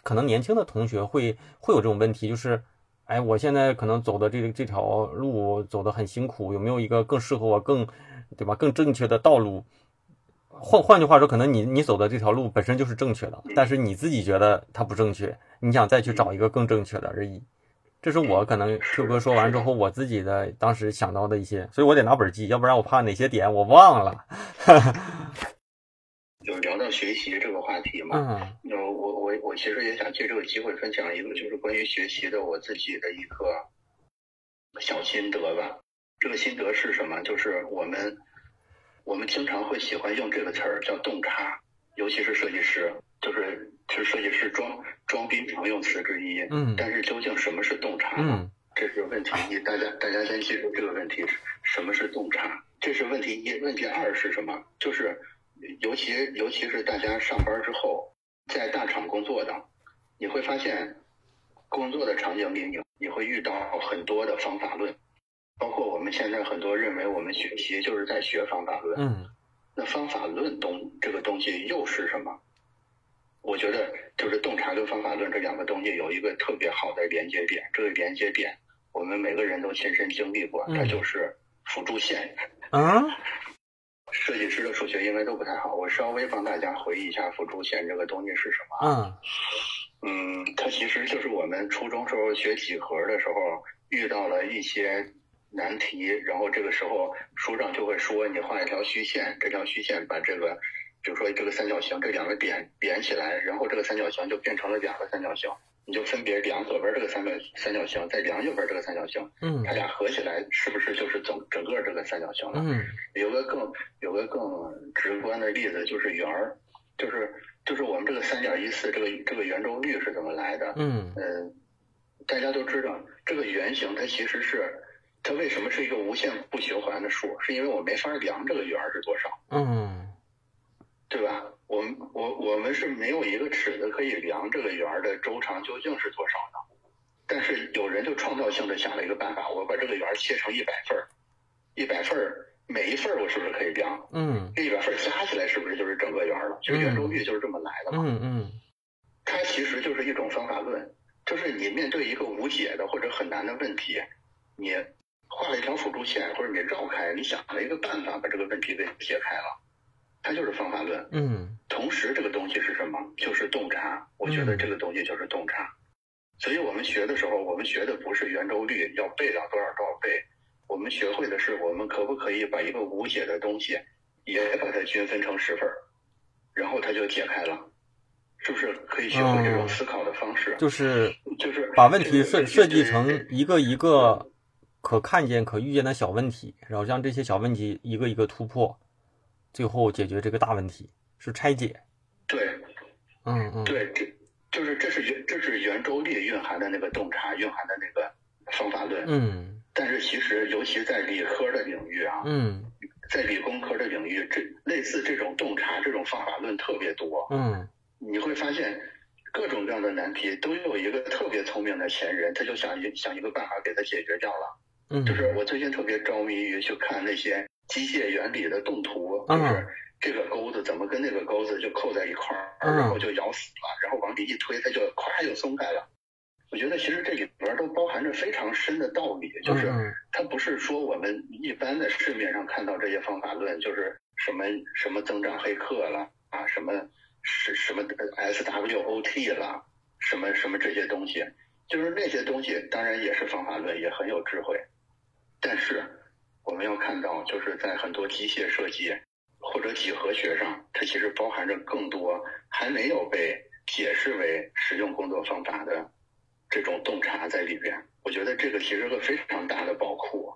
可能年轻的同学会会有这种问题，就是。哎，我现在可能走的这个这条路走得很辛苦，有没有一个更适合我、更对吧、更正确的道路？换换句话说，可能你你走的这条路本身就是正确的，但是你自己觉得它不正确，你想再去找一个更正确的而已。这是我可能 Q 哥说完之后，我自己的当时想到的一些，所以我得拿本记，要不然我怕哪些点我忘了。
就聊到学习这个话题嘛，那我我我其实也想借这个机会分享一个，就是关于学习的我自己的一个小心得吧。这个心得是什么？就是我们我们经常会喜欢用这个词儿叫洞察，尤其是设计师，就是是设计师装装逼常用词之一。
嗯。
但是究竟什么是洞察？
嗯。
这是问题一，大家大家先记住这个问题是什么是洞察？这是问题一。问题二是什么？就是。尤其尤其是大家上班之后，在大厂工作的，你会发现，工作的场景里，你你会遇到很多的方法论，包括我们现在很多认为我们学习就是在学方法论。
嗯。
那方法论东这个东西又是什么？我觉得就是洞察跟方法论这两个东西有一个特别好的连接点，这个连接点我们每个人都亲身经历过，它就是辅助线。
啊。
设计师的数学应该都不太好，我稍微帮大家回忆一下辅助线这个东西是什
么啊？
嗯，它其实就是我们初中时候学几何的时候遇到了一些难题，然后这个时候书上就会说你画一条虚线，这条虚线把这个，比如说这个三角形这两个点连起来，然后这个三角形就变成了两个三角形。你就分别量左边这个三角三角形，再量右边这个三角形，
嗯，
它俩合起来是不是就是整整个这个三角形了？
嗯，
有个更有个更直观的例子就是圆儿，就是就是我们这个三点一四这个这个圆周率是怎么来的？
嗯
嗯，大家都知道这个圆形它其实是它为什么是一个无限不循环的数？是因为我没法量这个圆是多少？
嗯，
对吧？我们我我们是没有一个尺子可以量这个圆的周长究竟是多少的，但是有人就创造性的想了一个办法，我把这个圆切成一百份儿，一百份儿每一份儿我是不是可以量？
嗯，
这一百份儿加起来是不是就是整个圆了？其实圆周率就是这么来的嘛。
嗯嗯，
它其实就是一种方法论，就是你面对一个无解的或者很难的问题，你画了一条辅助线，或者你绕开，你想了一个办法把这个问题给解开了。它就是方法论，
嗯，
同时这个东西是什么？就是洞察。我觉得这个东西就是洞察。所以我们学的时候，我们学的不是圆周率要背到多少多少倍，我们学会的是我们可不可以把一个无解的东西也把它均分成十份儿，然后它就解开了，是不是可以学会这种思考的方式？
就是
就是
把问题设设计成一个一个可看见、可预见的小问题，然后让这些小问题一个一个突破。最后解决这个大问题是拆解，
对，
嗯嗯，
对，这就是这是圆这是圆周率蕴含的那个洞察蕴含的那个方法论，
嗯，
但是其实尤其在理科的领域啊，
嗯，
在理工科的领域，这类似这种洞察这种方法论特别多，
嗯，
你会发现各种各样的难题都有一个特别聪明的前人，他就想一想一个办法给他解决掉了，
嗯，
就是我最近特别着迷于去看那些。机械原理的动图，就是这个钩子怎么跟那个钩子就扣在一块儿，然后就咬死了，然后往里一推，它就咵就松开了。我觉得其实这里边都包含着非常深的道理，就是它不是说我们一般的市面上看到这些方法论，就是什么什么增长黑客了啊，什么是什么 SWOT 了，什么什么这些东西，就是那些东西当然也是方法论，也很有智慧，但是。我们要看到，就是在很多机械设计或者几何学上，它其实包含着更多还没有被解释为实用工作方法的这种洞察在里边。我觉得这个其实是个非常大的宝库，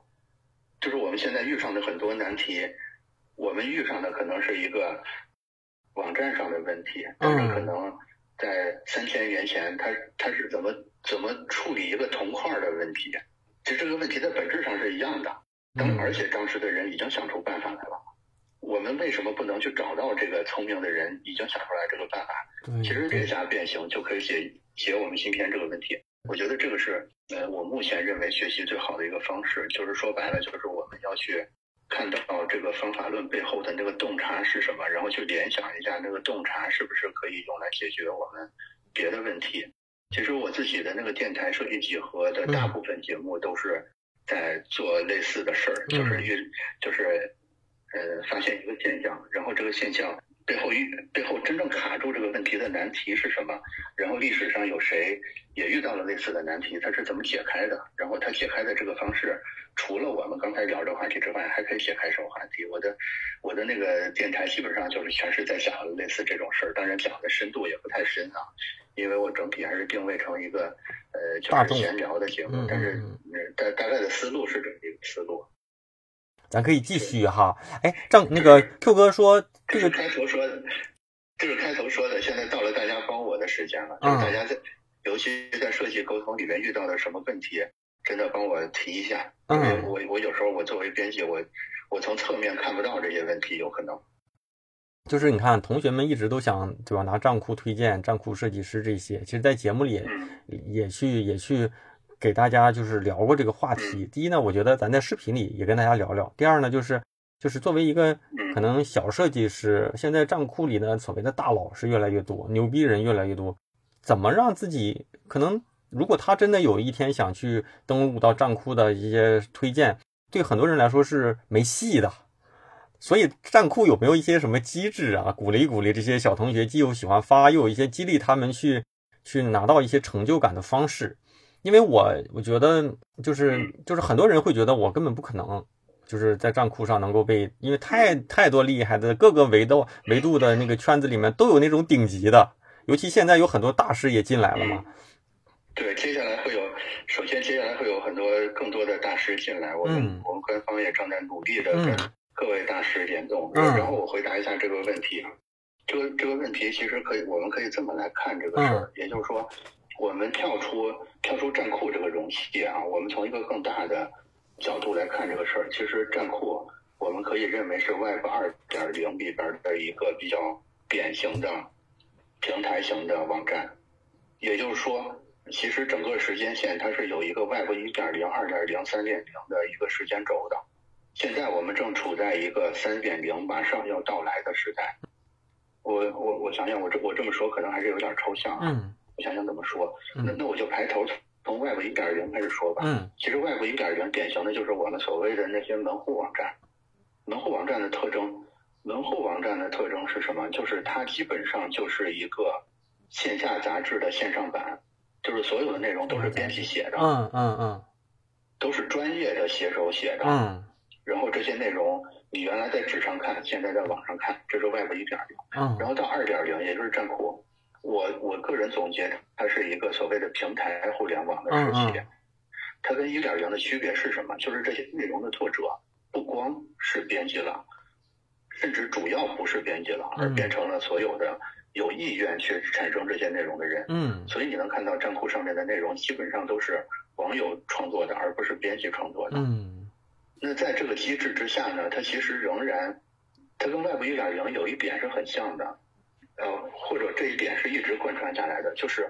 就是我们现在遇上的很多难题，我们遇上的可能是一个网站上的问题，但是可能在三千元前，它它是怎么怎么处理一个铜块的问题？其实这个问题在本质上是一样的，当而且当时的人已经想出办法来了。我们为什么不能去找到这个聪明的人已经想出来这个办法？其实略加变形就可以解解我们芯片这个问题。我觉得这个是呃我目前认为学习最好的一个方式，就是说白了就是我们要去看到这个方法论背后的那个洞察是什么，然后去联想一下那个洞察是不是可以用来解决我们别的问题。其实我自己的那个电台设计几何的大部分节目都是在做类似的事儿，就是遇就是。呃，发现一个现象，然后这个现象背后遇背后真正卡住这个问题的难题是什么？然后历史上有谁也遇到了类似的难题，他是怎么解开的？然后他解开的这个方式，除了我们刚才聊的话题之外，还可以解开什么话题？我的我的那个电台基本上就是全是在讲类似这种事儿，当然讲的深度也不太深啊，因为我整体还是定位成一个呃就是闲聊的节目，但是大大概的思路是这么一个思路。
咱可以继续哈，哎，正那个 Q 哥说
这个开头说的，这是开头说的，现在到了大家帮我的时间了，就是大家在，尤其在设计沟通里面遇到的什么问题，真的帮我提一下，因为我我有时候我作为编辑，我我从侧面看不到这些问题，有可能。
就是你看，同学们一直都想对吧，拿账库推荐、账库设计师这些，其实，在节目里也去也去。给大家就是聊过这个话题。第一呢，我觉得咱在视频里也跟大家聊聊。第二呢，就是就是作为一个可能小设计师，现在账库里呢所谓的大佬是越来越多，牛逼人越来越多。怎么让自己可能，如果他真的有一天想去登录到账库的一些推荐，对很多人来说是没戏的。所以站库有没有一些什么机制啊，鼓励鼓励这些小同学，既有喜欢发，又有一些激励他们去去拿到一些成就感的方式？因为我我觉得就是就是很多人会觉得我根本不可能，就是在站库上能够被，因为太太多厉害的各个维度维度的那个圈子里面都有那种顶级的，尤其现在有很多大师也进来了嘛。
对，接下来会有，首先接下来会有很多更多的大师进来，我们我们官方也正在努力的跟各位大师联动。然后我回答一下这个问题，这个这个问题其实可以，我们可以这么来看这个事儿，也就是说。我们跳出跳出站库这个容器啊，我们从一个更大的角度来看这个事儿。其实站库我们可以认为是 Web 二点零里边的一个比较典型的平台型的网站。也就是说，其实整个时间线它是有一个 Web 一点零、二点零、三点零的一个时间轴的。现在我们正处在一个三点零马上要到来的时代。我我我想想，我这我这么说可能还是有点抽象啊。我想想怎么说，那那我就排头从 Web 一点零开始说吧。
嗯，
其实 Web 一点零典型的就是我们所谓的那些门户网站。门户网站的特征，门户网站的特征是什么？就是它基本上就是一个线下杂志的线上版，就是所有的内容都是编辑写的。
嗯嗯嗯，
都是专业的写手写的。
嗯，
然后这些内容你原来在纸上看，现在在网上看，这是 Web 一点零。
嗯，
然后到二点零，也就是站库。我我个人总结，它是一个所谓的平台互联网的时期。它跟一点零的区别是什么？就是这些内容的作者不光是编辑了，甚至主要不是编辑了，而变成了所有的有意愿去产生这些内容的人。
嗯。
所以你能看到站库上面的内容基本上都是网友创作的，而不是编辑创作的。
嗯。
那在这个机制之下呢，它其实仍然，它跟外部一点零有一点是很像的。呃，或者这一点是一直贯穿下来的，就是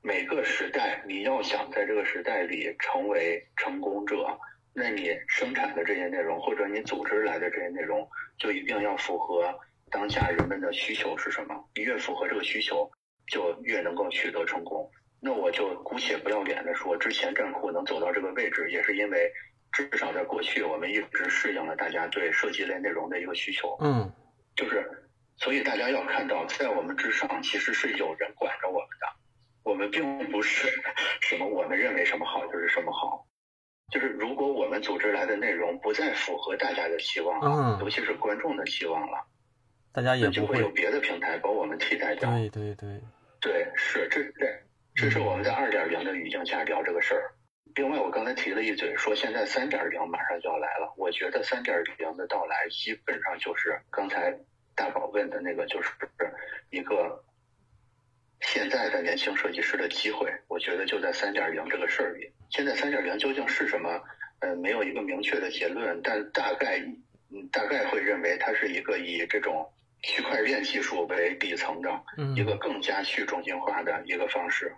每个时代，你要想在这个时代里成为成功者，那你生产的这些内容，或者你组织来的这些内容，就一定要符合当下人们的需求是什么。你越符合这个需求，就越能够取得成功。那我就姑且不要脸的说，之前站库能走到这个位置，也是因为至少在过去，我们一直适应了大家对设计类内容的一个需求。
嗯，
就是。所以大家要看到，在我们之上其实是有人管着我们的，我们并不是 什么我们认为什么好就是什么好，就是如果我们组织来的内容不再符合大家的期望，
嗯，
尤其是观众的期望了，
大家也
就会有别的平台把我们替代掉。
对对对，
对，是这这这是我们在二点零的语境下聊这个事儿。另外，我刚才提了一嘴，说现在三点零马上就要来了。我觉得三点零的到来，基本上就是刚才大宝问的那个，就是一个现在的年轻设计师的机会。我觉得就在三点零这个事儿里。现在三点零究竟是什么？呃，没有一个明确的结论，但大概，嗯，大概会认为它是一个以这种区块链技术为底层的一个更加去中心化的一个方式。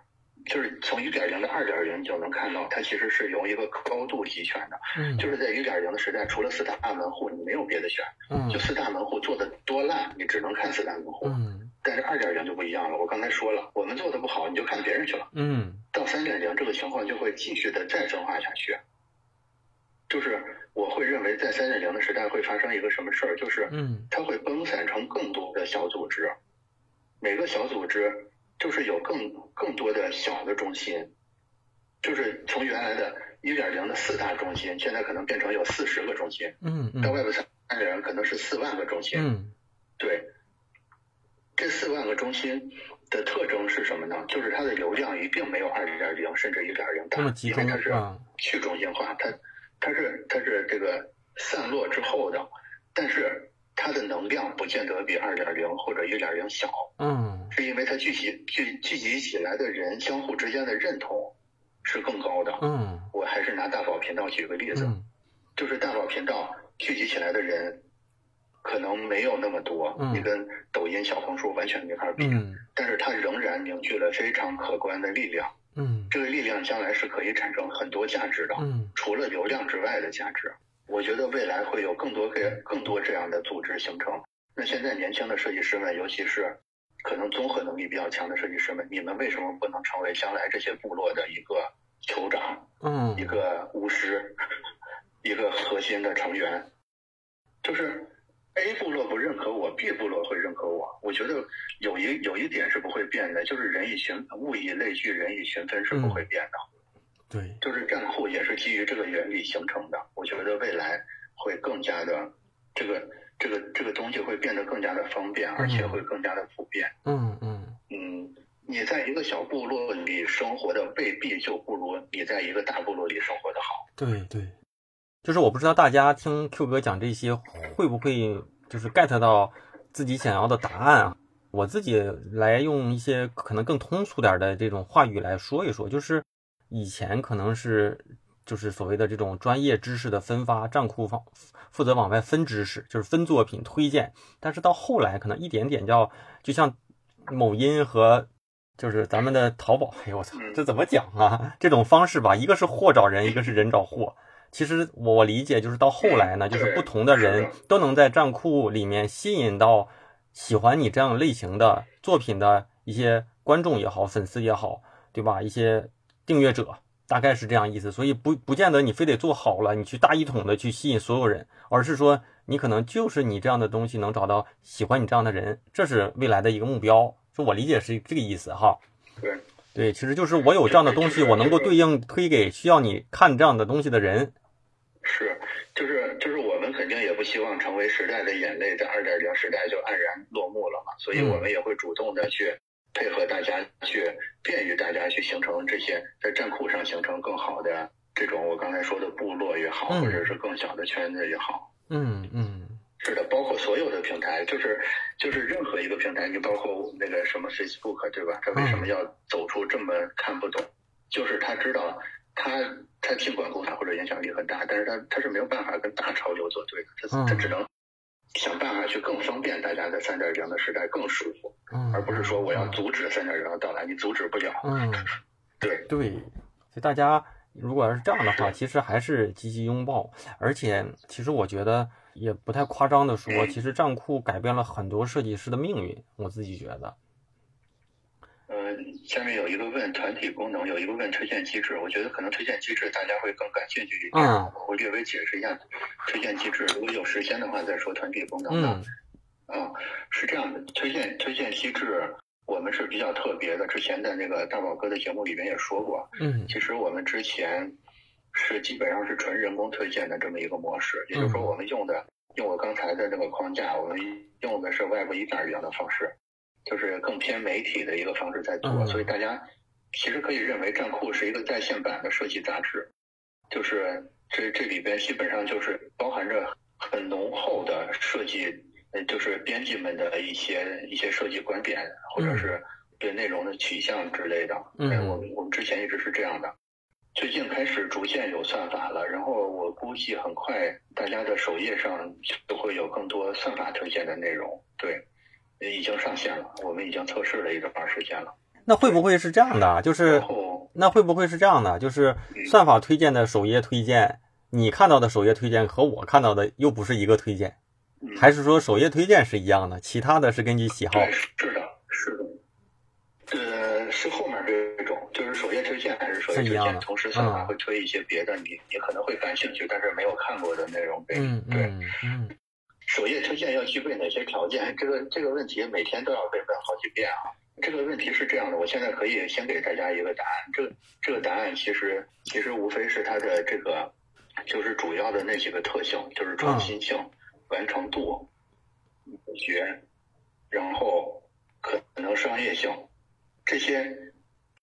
就是从一点零到二点零，你就能看到它其实是由一个高度集权的。
嗯，
就是在一点零的时代，除了四大门户，你没有别的选。
嗯，
就四大门户做的多烂，你只能看四大门户。
嗯，
但是二点零就不一样了。我刚才说了，我们做的不好，你就看别人去了。
嗯，
到三点零，这个情况就会继续的再深化下去。就是我会认为，在三点零的时代会发生一个什么事儿？就是
嗯，
它会分散成更多的小组织，每个小组织。就是有更更多的小的中心，就是从原来的一点零的四大中心，现在可能变成有四十个中心。
嗯嗯。
到 Web 三点可能是四万个中心。
嗯。
对。这四万个中心的特征是什么呢？就是它的流量一定没有二点零甚至一点零大，因为它是去中心化，它它是它是这个散落之后的，但是。它的能量不见得比二点零或者一点零小，
嗯，
是因为它聚集聚聚集起来的人相互之间的认同是更高的，
嗯，
我还是拿大宝频道举个例子，就是大宝频道聚集起来的人可能没有那么多，你跟抖音、小红书完全没法比，但是它仍然凝聚了非常可观的力量，
嗯，
这个力量将来是可以产生很多价值的，
嗯，
除了流量之外的价值。我觉得未来会有更多个更多这样的组织形成。那现在年轻的设计师们，尤其是可能综合能力比较强的设计师们，你们为什么不能成为将来这些部落的一个酋长？
嗯，
一个巫师，一个核心的成员。就是 A 部落不认可我，B 部落会认可我。我觉得有一有一点是不会变的，就是人以群物以类聚，人以群分是不会变的。
对，
就是账户也是基于这个原理形成的。我觉得未来会更加的，这个这个这个东西会变得更加的方便，而且会更加的普遍。
嗯嗯
嗯，你在一个小部落里生活的未必就不如你在一个大部落里生活的好。
对对，就是我不知道大家听 Q 哥讲这些会不会就是 get 到自己想要的答案啊？我自己来用一些可能更通俗点的这种话语来说一说，就是。以前可能是就是所谓的这种专业知识的分发，账库方负责往外分知识，就是分作品推荐。但是到后来，可能一点点叫，就像某音和就是咱们的淘宝，哎呦我操，这怎么讲啊？这种方式吧，一个是货找人，一个是人找货。其实我理解就是到后来呢，就是不同的人都能在账库里面吸引到喜欢你这样类型的作品的一些观众也好，粉丝也好，对吧？一些。订阅者大概是这样意思，所以不不见得你非得做好了，你去大一统的去吸引所有人，而是说你可能就是你这样的东西能找到喜欢你这样的人，这是未来的一个目标。就我理解是这个意思哈。
对
对，其实就是我有这样的东西，我能够对应推给需要你看这样的东西的人。
是，就是就是我们肯定也不希望成为时代的眼泪，在二点零时代就黯然落幕了嘛，所以我们也会主动的去。配合大家去便于大家去形成这些在战库上形成更好的这种我刚才说的部落也好，或者是更小的圈子也好。
嗯嗯，
是的，包括所有的平台，就是就是任何一个平台，你包括那个什么 Facebook 对吧？他为什么要走出这么看不懂？就是他知道他他尽管共产或者影响力很大，但是他他是没有办法跟大潮流作对的，他他只能。想办法去更方便大家在三点零的时代更舒服，而不是说我要阻止三点零的到来，你阻止不了。
嗯，
对
对，所以大家如果要是这样的话，其实还是积极拥抱。而且，其实我觉得也不太夸张的说，其实账库改变了很多设计师的命运。我自己觉得。
呃，下面有一个问团体功能，有一个问推荐机制。我觉得可能推荐机制大家会更感兴趣一点。嗯，我略微解释一下推荐机制。如果有时间的话，再说团体功能
的。
嗯，是这样的，推荐推荐机制我们是比较特别的。之前在那个大宝哥的节目里面也说过。
嗯，
其实我们之前是基本上是纯人工推荐的这么一个模式，也就是说我们用的用我刚才的那个框架，我们用的是 Web 一点零的方式。就是更偏媒体的一个方式在做，所以大家其实可以认为站酷是一个在线版的设计杂志，就是这这里边基本上就是包含着很浓厚的设计，呃，就是编辑们的一些一些设计观点，或者是对内容的取向之类的。
嗯，
我们我们之前一直是这样的，最近开始逐渐有算法了，然后我估计很快大家的首页上就会有更多算法推荐的内容。对。已经上线了，我们已经测试了一段时间了。
那会不会是这样的？就是那会不会是这样的？就是算法推荐的首页推荐，你看到的首页推荐和我看到的又不是一个推荐，还是说首页推荐是一样的，其他的是根据喜好？
是的，是的。呃，是后面这种，就是首页推荐还是首页推荐，同时算法会推一些别的，你你可能会感兴趣，但是没有看过的内容。
嗯
嗯
嗯。
首页推荐要具备哪些条件？这个这个问题每天都要被问好几遍啊！这个问题是这样的，我现在可以先给大家一个答案。这这个答案其实其实无非是它的这个就是主要的那几个特性，就是创新性、完成度、学，然后可能商业性这些。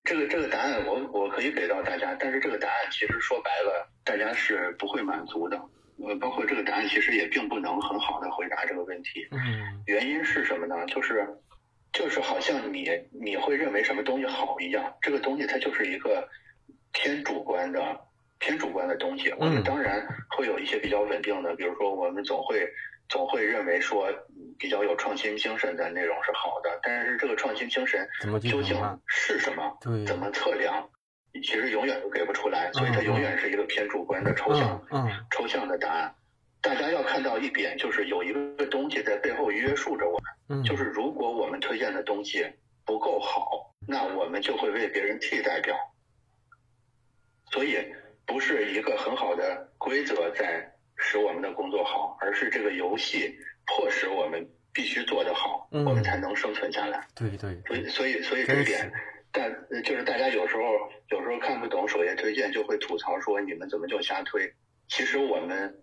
这个这个答案我我可以给到大家，但是这个答案其实说白了，大家是不会满足的。呃，包括这个答案其实也并不能很好的回答这个问题。
嗯，
原因是什么呢？就是就是好像你你会认为什么东西好一样，这个东西它就是一个偏主观的偏主观的东西。我们当然会有一些比较稳定的，比如说我们总会总会认为说比较有创新精神的内容是好的，但是这个创新精神究竟是什么？
对，
怎么测量？其实永远都给不出来，所以它永远是一个偏主观的抽象、抽象的答案。大家要看到一点，就是有一个东西在背后约束着我们，就是如果我们推荐的东西不够好，那我们就会被别人替代掉。所以不是一个很好的规则在使我们的工作好，而是这个游戏迫使我们必须做得好，我们才能生存下来。
对对，
所以所以所以这一点。但就是大家有时候有时候看不懂首页推荐，就会吐槽说你们怎么就瞎推？其实我们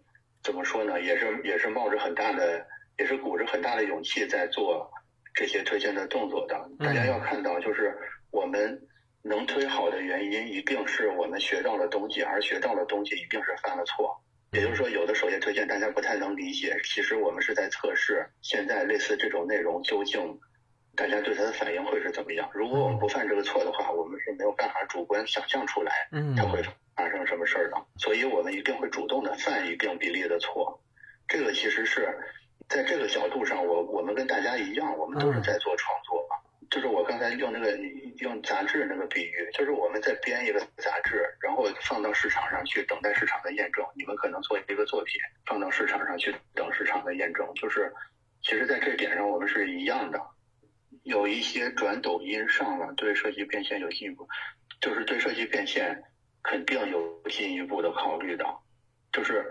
怎么说呢？也是也是冒着很大的，也是鼓着很大的勇气在做这些推荐的动作的。大家要看到，就是我们能推好的原因，一定是我们学到了东西，而学到了东西一定是犯了错。也就是说，有的首页推荐大家不太能理解，其实我们是在测试现在类似这种内容究竟。大家对他的反应会是怎么样？如果我们不犯这个错的话，我们是没有办法主观想象出来，嗯，它会发生什么事儿的。所以我们一定会主动的犯一定比例的错。这个其实是在这个角度上，我我们跟大家一样，我们都是在做创作。就是我刚才用那个用杂志那个比喻，就是我们在编一个杂志，然后放到市场上去等待市场的验证。你们可能做一个作品放到市场上去等市场的验证，就是其实在这点上我们是一样的。有一些转抖音上了，对设计变现有进一步，就是对设计变现肯定有进一步的考虑的。就是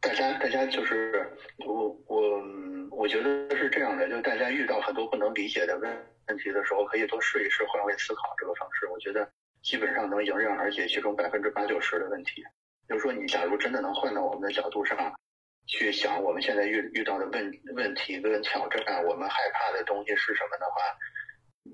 大家大家就是我我我觉得是这样的，就大家遇到很多不能理解的问问题的时候，可以多试一试换位思考这个方式。我觉得基本上能迎刃而解其中百分之八九十的问题。就是说，你假如真的能换到我们的角度上。去想我们现在遇遇到的问问题跟挑战，我们害怕的东西是什么的话，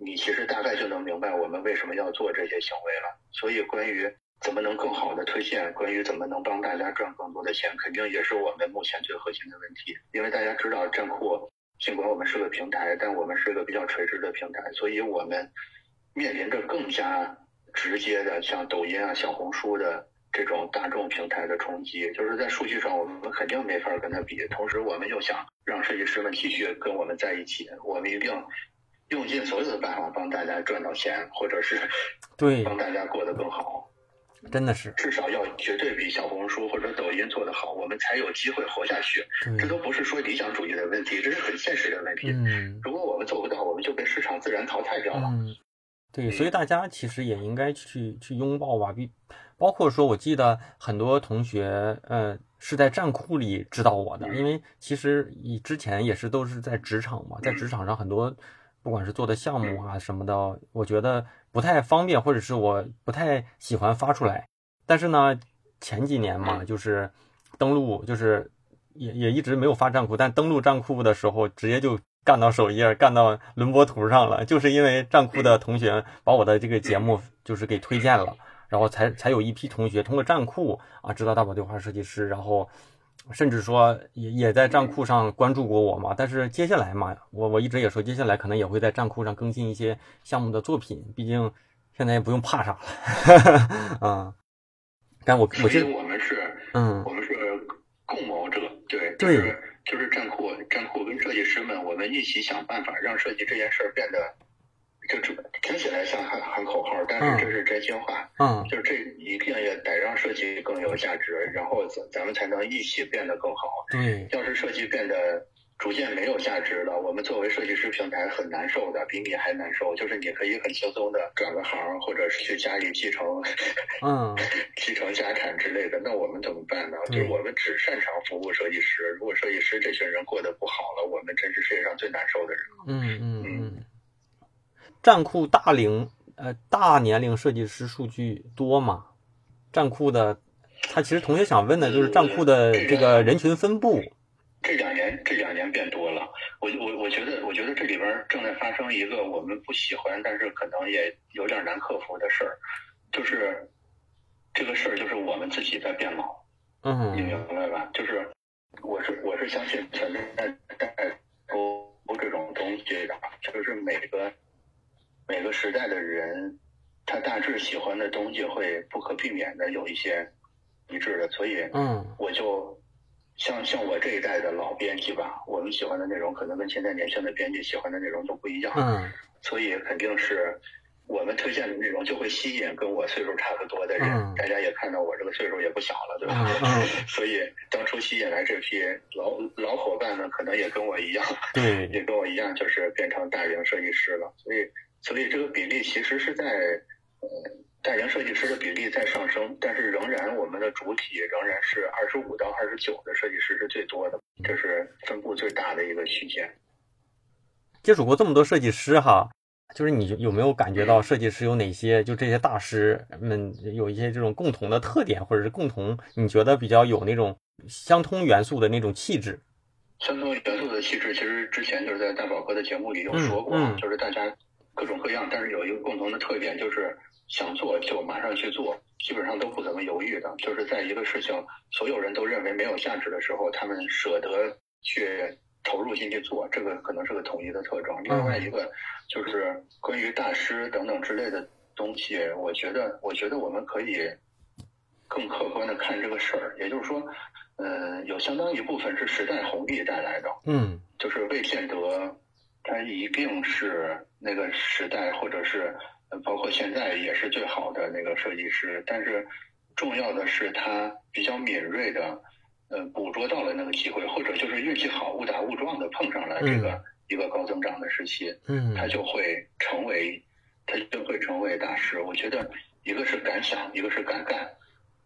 你其实大概就能明白我们为什么要做这些行为了。所以，关于怎么能更好的推荐，关于怎么能帮大家赚更多的钱，肯定也是我们目前最核心的问题。因为大家知道，站酷尽管我们是个平台，但我们是个比较垂直的平台，所以我们面临着更加直接的，像抖音啊、小红书的。这种大众平台的冲击，就是在数据上我们肯定没法跟它比。同时，我们又想让设计师们继续跟我们在一起，我们一定用尽所有的办法帮大家赚到钱，或者是
对
帮大家过得更好。
真的是，
至少要绝对比小红书或者抖音做得好，我们才有机会活下去。这都不是说理想主义的问题，这是很现实的问题。
嗯，
如果我们做不到，我们就被市场自然淘汰掉了。
嗯，对，所以大家其实也应该去去拥抱吧，比。包括说，我记得很多同学，呃，是在站库里知道我的，因为其实以之前也是都是在职场嘛，在职场上很多，不管是做的项目啊什么的，我觉得不太方便，或者是我不太喜欢发出来。但是呢，前几年嘛，就是登录，就是也也一直没有发站库，但登录站库的时候，直接就干到首页，干到轮播图上了，就是因为站酷的同学把我的这个节目就是给推荐了，然后才才有一批同学通过站酷啊知道大宝对话设计师，然后甚至说也也在站酷上关注过我嘛。但是接下来嘛，我我一直也说，接下来可能也会在站酷上更新一些项目的作品，毕竟现在也不用怕啥了，啊。但我我
记得我们是，
嗯，
我们是共谋者，对，
对。
就是站酷，站酷跟设计师们，我们一起想办法让设计这件事儿变得，就这听起来像喊喊口号，但是这是真心话。
嗯，
就是这一定也得让设计更有价值，然后咱咱们才能一起变得更好。
对，
要是设计变得。逐渐没有价值了。我们作为设计师平台很难受的，比你还难受。就是你可以很轻松的转个行，或者是去家里继承，
嗯，
继承家产之类的。那我们怎么办呢？就是我们只擅长服务设计师。如果设计师这群人过得不好了，我们真是世界上最难受的人。
嗯嗯嗯。站酷大龄呃大年龄设计师数据多吗？站酷的，他其实同学想问的就是站酷的这个人群分布。
这两年，这两年变多了。我我我觉得，我觉得这里边正在发生一个我们不喜欢，但是可能也有点难克服的事儿，就是这个事儿就是我们自己在变老。
嗯，
你明白吧？就是我是我是相信存在代沟这种东西的，就是每个每个时代的人，他大致喜欢的东西会不可避免的有一些一致的，所以
嗯，
我就。像像我这一代的老编辑吧，我们喜欢的内容可能跟现在年轻的编辑喜欢的内容都不一样。
嗯，
所以肯定是我们推荐的内容就会吸引跟我岁数差不多的人。
嗯，
大家也看到我这个岁数也不小了，对
吧？嗯，
所以当初吸引来这批老老伙伴呢，可能也跟我一样，
对，
也跟我一样，就是变成大龄设计师了。所以，所以这个比例其实是在呃。大型设计师的比例在上升，但是仍然我们的主体仍然是二十五到二十九的设计师是最多的，这是分布最大的一个区间。
接触过这么多设计师哈，就是你有没有感觉到设计师有哪些？就这些大师们有一些这种共同的特点，或者是共同你觉得比较有那种相通元素的那种气质？
相通元素的气质，其实之前就是在大宝哥的节目里有说过，就是大家各种各样，但是有一个共同的特点就是。想做就马上去做，基本上都不怎么犹豫的。就是在一个事情所有人都认为没有价值的时候，他们舍得去投入进去做，这个可能是个统一的特征。另外一个就是关于大师等等之类的东西，我觉得，我觉得我们可以更客观的看这个事儿。也就是说，嗯，有相当一部分是时代红利带来的，
嗯，
就是未见得它一定是那个时代或者是。包括现在也是最好的那个设计师，但是重要的是他比较敏锐的，呃，捕捉到了那个机会，或者就是运气好，误打误撞的碰上了这个一个高增长的时期，
嗯，
他就会成为，他就会成为大师。我觉得一个是敢想，一个是敢干，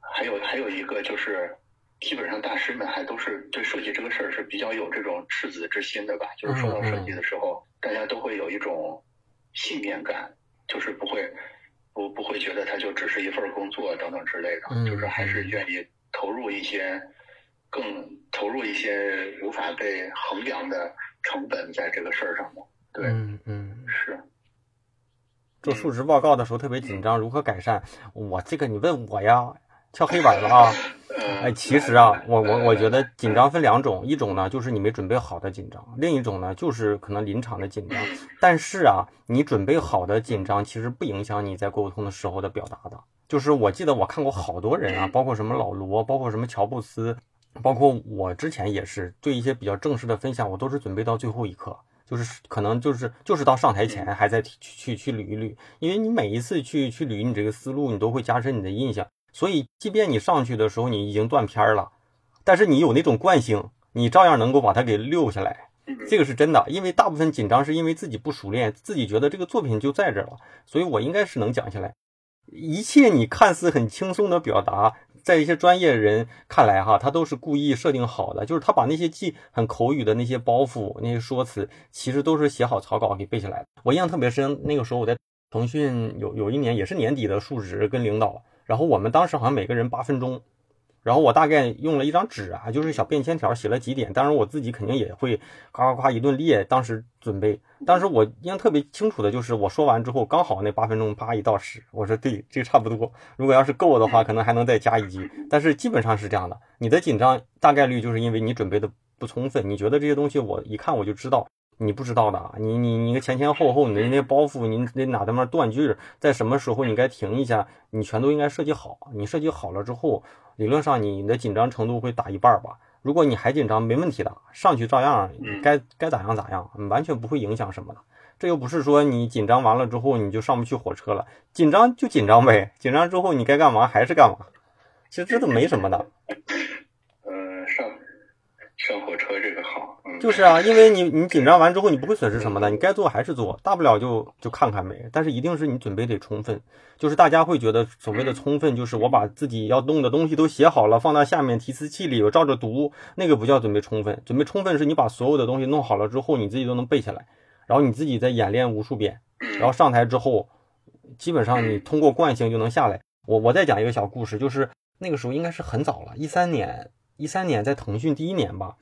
还有还有一个就是，基本上大师们还都是对设计这个事儿是比较有这种赤子之心的吧，就是说到设计的时候，大家都会有一种信念感。就是不会，不不会觉得它就只是一份工作等等之类的，就是还是愿意投入一些，更投入一些无法被衡量的成本在这个事儿上的。对，
嗯嗯，
是。
做述职报告的时候特别紧张，如何改善？我这个你问我呀，敲黑板了啊。哎，其实啊，我我我觉得紧张分两种，一种呢就是你没准备好的紧张，另一种呢就是可能临场的紧张。但是啊，你准备好的紧张其实不影响你在沟通的时候的表达的。就是我记得我看过好多人啊，包括什么老罗，包括什么乔布斯，包括我之前也是对一些比较正式的分享，我都是准备到最后一刻，就是可能就是就是到上台前还在去去去捋一捋，因为你每一次去去捋你这个思路，你都会加深你的印象。所以，即便你上去的时候你已经断片了，但是你有那种惯性，你照样能够把它给溜下来。这个是真的，因为大部分紧张是因为自己不熟练，自己觉得这个作品就在这了，所以我应该是能讲下来。一切你看似很轻松的表达，在一些专业人看来，哈，他都是故意设定好的，就是他把那些记很口语的那些包袱、那些说辞，其实都是写好草稿给背下来的。我印象特别深，那个时候我在腾讯有有一年也是年底的述职跟领导。然后我们当时好像每个人八分钟，然后我大概用了一张纸啊，就是小便签条写了几点，当然我自己肯定也会夸夸夸一顿列。当时准备，当时我印象特别清楚的就是我说完之后，刚好那八分钟啪一到十，我说对，这个差不多。如果要是够的话，可能还能再加一句。但是基本上是这样的，你的紧张大概率就是因为你准备的不充分，你觉得这些东西我一看我就知道。你不知道的，你你你个前前后后，你的那些包袱，你那哪他妈断句，在什么时候你该停一下，你全都应该设计好。你设计好了之后，理论上你的紧张程度会打一半吧。如果你还紧张，没问题的，上去照样该该咋样咋样，完全不会影响什么的。这又不是说你紧张完了之后你就上不去火车了，紧张就紧张呗，紧张之后你该干嘛还是干嘛。其实这都没什么的。
上火车这个好。
就是啊，因为你你紧张完之后，你不会损失什么的，你该做还是做，大不了就就看看呗。但是一定是你准备得充分，就是大家会觉得所谓的充分，就是我把自己要弄的东西都写好了，放到下面提词器里，我照着读，那个不叫准备充分。准备充分是你把所有的东西弄好了之后，你自己都能背下来，然后你自己再演练无数遍，然后上台之后，基本上你通过惯性就能下来。我我再讲一个小故事，就是那个时候应该是很早了，一三年，一三年在腾讯第一年吧。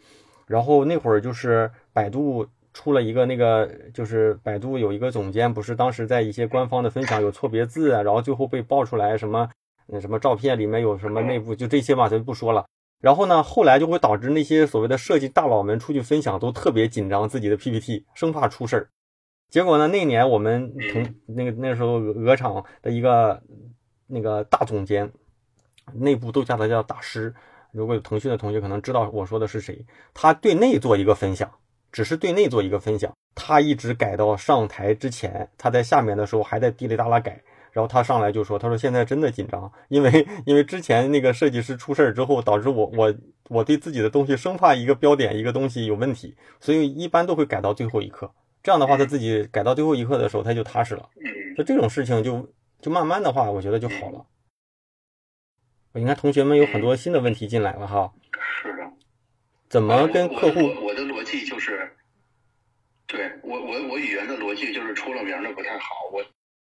然后那会儿就是百度出了一个那个，就是百度有一个总监，不是当时在一些官方的分享有错别字啊，然后最后被爆出来什么，那什么照片里面有什么内部，就这些嘛，咱就不说了。然后呢，后来就会导致那些所谓的设计大佬们出去分享都特别紧张自己的 PPT，生怕出事儿。结果呢，那年我们同那个那时候鹅厂的一个那个大总监，内部都叫他叫大师。如果有腾讯的同学可能知道我说的是谁，他对内做一个分享，只是对内做一个分享，他一直改到上台之前，他在下面的时候还在滴里哒啦改，然后他上来就说，他说现在真的紧张，因为因为之前那个设计师出事儿之后，导致我我我对自己的东西生怕一个标点一个东西有问题，所以一般都会改到最后一刻，这样的话他自己改到最后一刻的时候他就踏实了，就这种事情就就慢慢的话，我觉得就好了。你看，同学们有很多新的问题进来了哈。
是的。
怎么跟客户？
我的逻辑就是，对我我我语言的逻辑就是出了名的不太好。我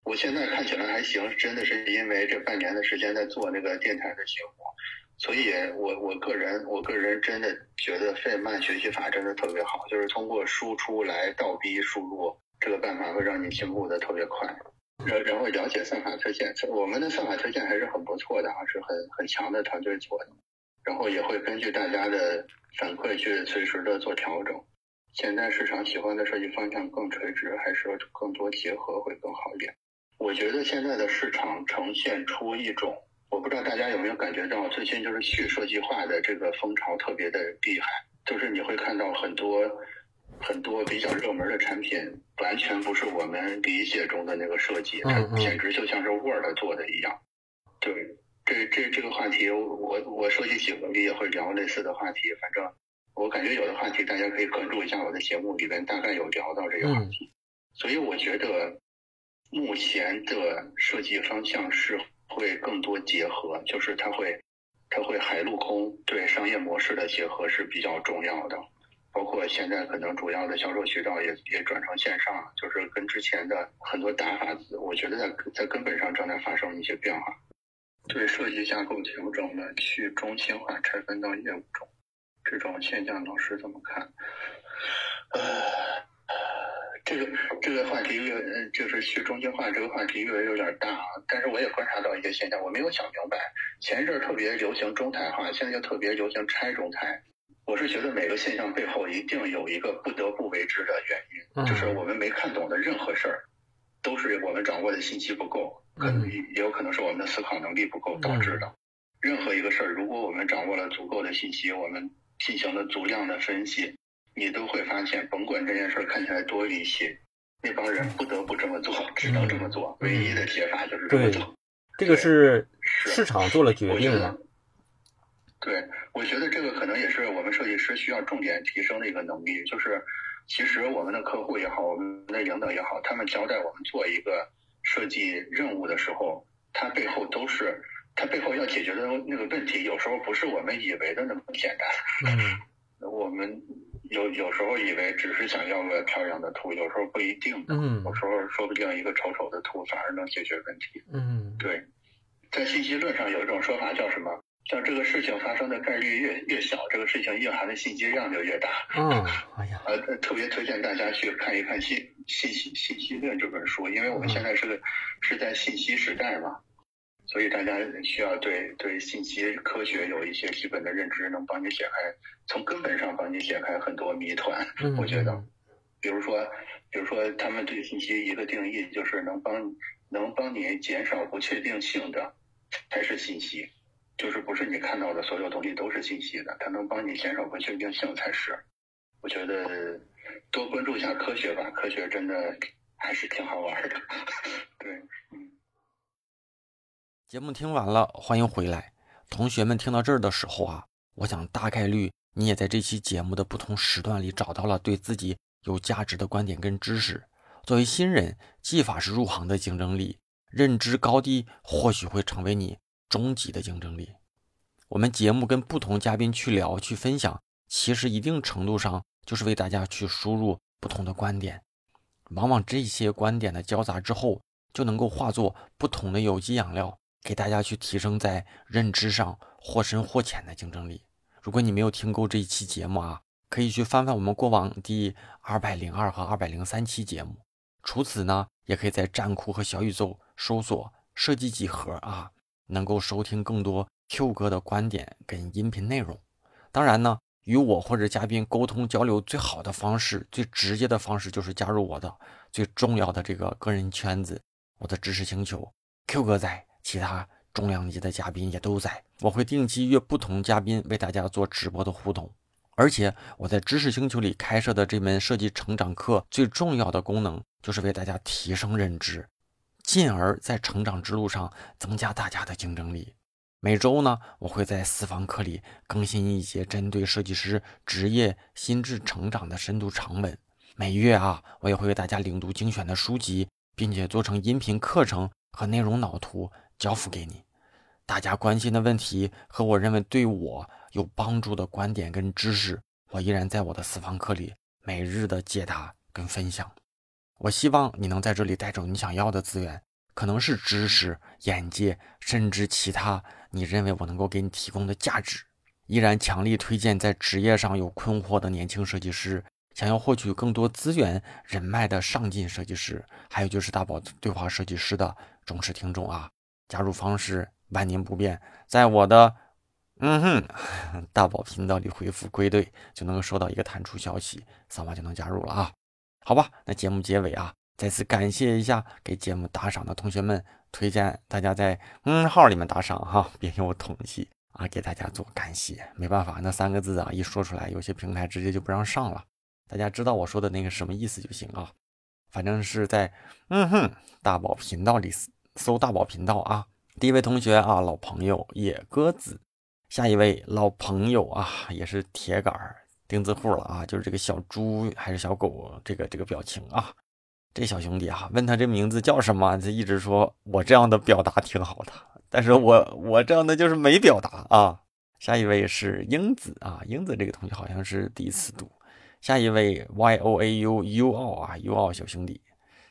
我现在看起来还行，真的是因为这半年的时间在做那个电台的节目，所以我我个人我个人真的觉得费曼学习法真的特别好，就是通过输出来倒逼输入，这个办法会让你进步的特别快。然然后了解算法推荐，我们的算法推荐还是很不错的啊，是很很强的团队做的。然后也会根据大家的反馈去随时的做调整。现在市场喜欢的设计方向更垂直，还是更多结合会更好一点？我觉得现在的市场呈现出一种，我不知道大家有没有感觉到，最近就是去设计化的这个风潮特别的厉害，就是你会看到很多。很多比较热门的产品，完全不是我们理解中的那个设计，它简直就像是 Word 做的一样。对，这这这个话题，我我设计几回也会聊类似的话题。反正我感觉有的话题大家可以关注一下我的节目里边，大概有聊到这个话题。所以我觉得目前的设计方向是会更多结合，就是它会它会海陆空对商业模式的结合是比较重要的。包括现在可能主要的销售渠道也也转成线上，就是跟之前的很多打法，我觉得在在根本上正在发生一些变化。对设计架构调整的去中心化拆分到业务中，这种现象老师怎么看？呃，这个这个话题越就是去中心化这个话题越来越有点大啊，但是我也观察到一些现象，我没有想明白，前一阵儿特别流行中台化，现在又特别流行拆中台。我是觉得每个现象背后一定有一个不得不为之的原因，就是我们没看懂的任何事儿，都是我们掌握的信息不够，可能也有可能是我们的思考能力不够导致的。任何一个事儿，如果我们掌握了足够的信息，我们进行了足量的分析，你都会发现，甭管这件事儿看起来多离奇，那帮人不得不这么做，只能这么做，唯一的解法就是这么做。
这个是市场做了决定吗？
对，我觉得这个可能也是我们设计师需要重点提升的一个能力。就是，其实我们的客户也好，我们的领导也好，他们交代我们做一个设计任务的时候，它背后都是，它背后要解决的那个问题，有时候不是我们以为的那么简单。嗯。我们有有时候以为只是想要个漂亮的图，有时候不一定。嗯。有时候说不定一个丑丑的图反而能解决问题。嗯。对，在信息论上有一种说法叫什么？像这个事情发生的概率越越小，这个事情蕴含的信息量就越大。
嗯，哎呀，
呃，特别推荐大家去看一看《信信息信息论》这本书，因为我们现在是个是在信息时代嘛，所以大家需要对对信息科学有一些基本的认知，能帮你解开从根本上帮你解开很多谜团。
嗯
我觉得，比如说，比如说他们对信息一个定义就是能帮能帮你减少不确定性的才是信息。就是不是你看到的所有东西都是信息的，它能帮你减少不确定性才是。我觉得多关注一下科学吧，科学真的还是挺好玩的。对，嗯。
节目听完了，欢迎回来。同学们听到这儿的时候啊，我想大概率你也在这期节目的不同时段里找到了对自己有价值的观点跟知识。作为新人，技法是入行的竞争力，认知高低或许会成为你终极的竞争力。我们节目跟不同嘉宾去聊、去分享，其实一定程度上就是为大家去输入不同的观点。往往这些观点的交杂之后，就能够化作不同的有机养料，给大家去提升在认知上或深或浅的竞争力。如果你没有听够这一期节目啊，可以去翻翻我们过往第二百零二和二百零三期节目。除此呢，也可以在站酷和小宇宙搜索“设计几何”啊，能够收听更多 Q 哥的观点跟音频内容。当然呢，与我或者嘉宾沟通交流最好的方式、最直接的方式，就是加入我的最重要的这个个人圈子——我的知识星球。Q 哥在，其他重量级的嘉宾也都在。我会定期约不同嘉宾为大家做直播的互动。而且我在知识星球里开设的这门设计成长课，最重要的功能就是为大家提升认知，进而在成长之路上增加大家的竞争力。每周呢，我会在私房课里更新一节针对设计师职业心智成长的深度长文。每月啊，我也会为大家领读精选的书籍，并且做成音频课程和内容脑图交付给你。大家关心的问题和我认为对我有帮助的观点跟知识，我依然在我的私房课里每日的解答跟分享。我希望你能在这里带走你想要的资源，可能是知识、眼界，甚至其他你认为我能够给你提供的价值。依然强力推荐在职业上有困惑的年轻设计师，想要获取更多资源人脉的上进设计师，还有就是大宝对话设计师的忠实听众啊！加入方式万年不变，在我的嗯哼 大宝频道里回复“归队”，就能够收到一个弹出消息，扫码就能加入了啊！好吧，那节目结尾啊，再次感谢一下给节目打赏的同学们，推荐大家在嗯号里面打赏哈，别给我统计啊，给大家做感谢。没办法，那三个字啊一说出来，有些平台直接就不让上了。大家知道我说的那个什么意思就行啊，反正是在嗯哼大宝频道里搜大宝频道啊。第一位同学啊，老朋友野鸽子，下一位老朋友啊，也是铁杆儿。钉子户了啊，就是这个小猪还是小狗，这个这个表情啊，这小兄弟啊，问他这名字叫什么，他一直说我这样的表达挺好的，但是我我这样的就是没表达啊。下一位是英子啊，英子这个同学好像是第一次读。下一位 y o a u u 奥啊，u 奥小兄弟，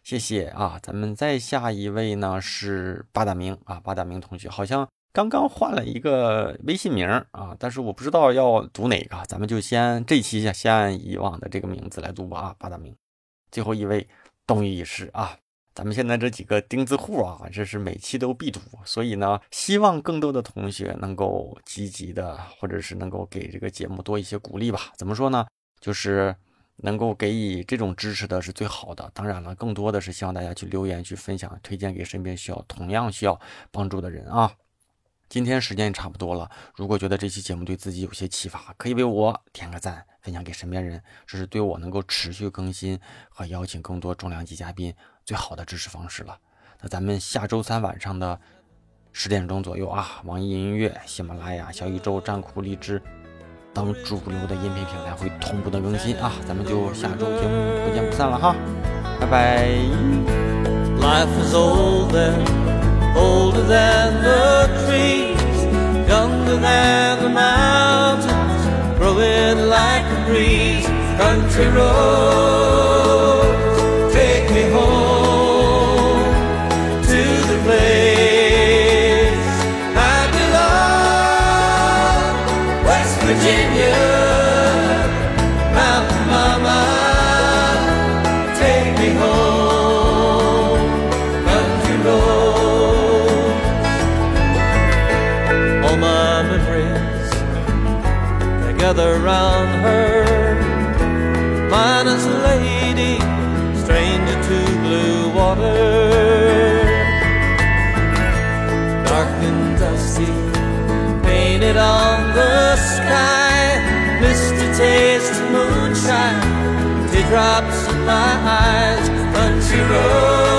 谢谢啊。咱们再下一位呢是八大明啊，八大明同学好像。刚刚换了一个微信名啊，但是我不知道要读哪个，咱们就先这期先按以往的这个名字来读吧啊，八大名。最后一位东御医师啊，咱们现在这几个钉子户啊，这是每期都必读，所以呢，希望更多的同学能够积极的，或者是能够给这个节目多一些鼓励吧。怎么说呢？就是能够给予这种支持的是最好的。当然了，更多的是希望大家去留言、去分享、推荐给身边需要同样需要帮助的人啊。今天时间也差不多了，如果觉得这期节目对自己有些启发，可以为我点个赞，分享给身边人，这是对我能够持续更新和邀请更多重量级嘉宾最好的支持方式了。那咱们下周三晚上的十点钟左右啊，网易音乐、喜马拉雅、小宇宙、站酷、荔枝等主流的音频平台会同步的更新啊，咱们就下周节目不见不散了哈，拜拜。Life is older. older than the tree. Younger than the mountains, growing like a breeze. Country roads,
Drops in my eyes, but you rose.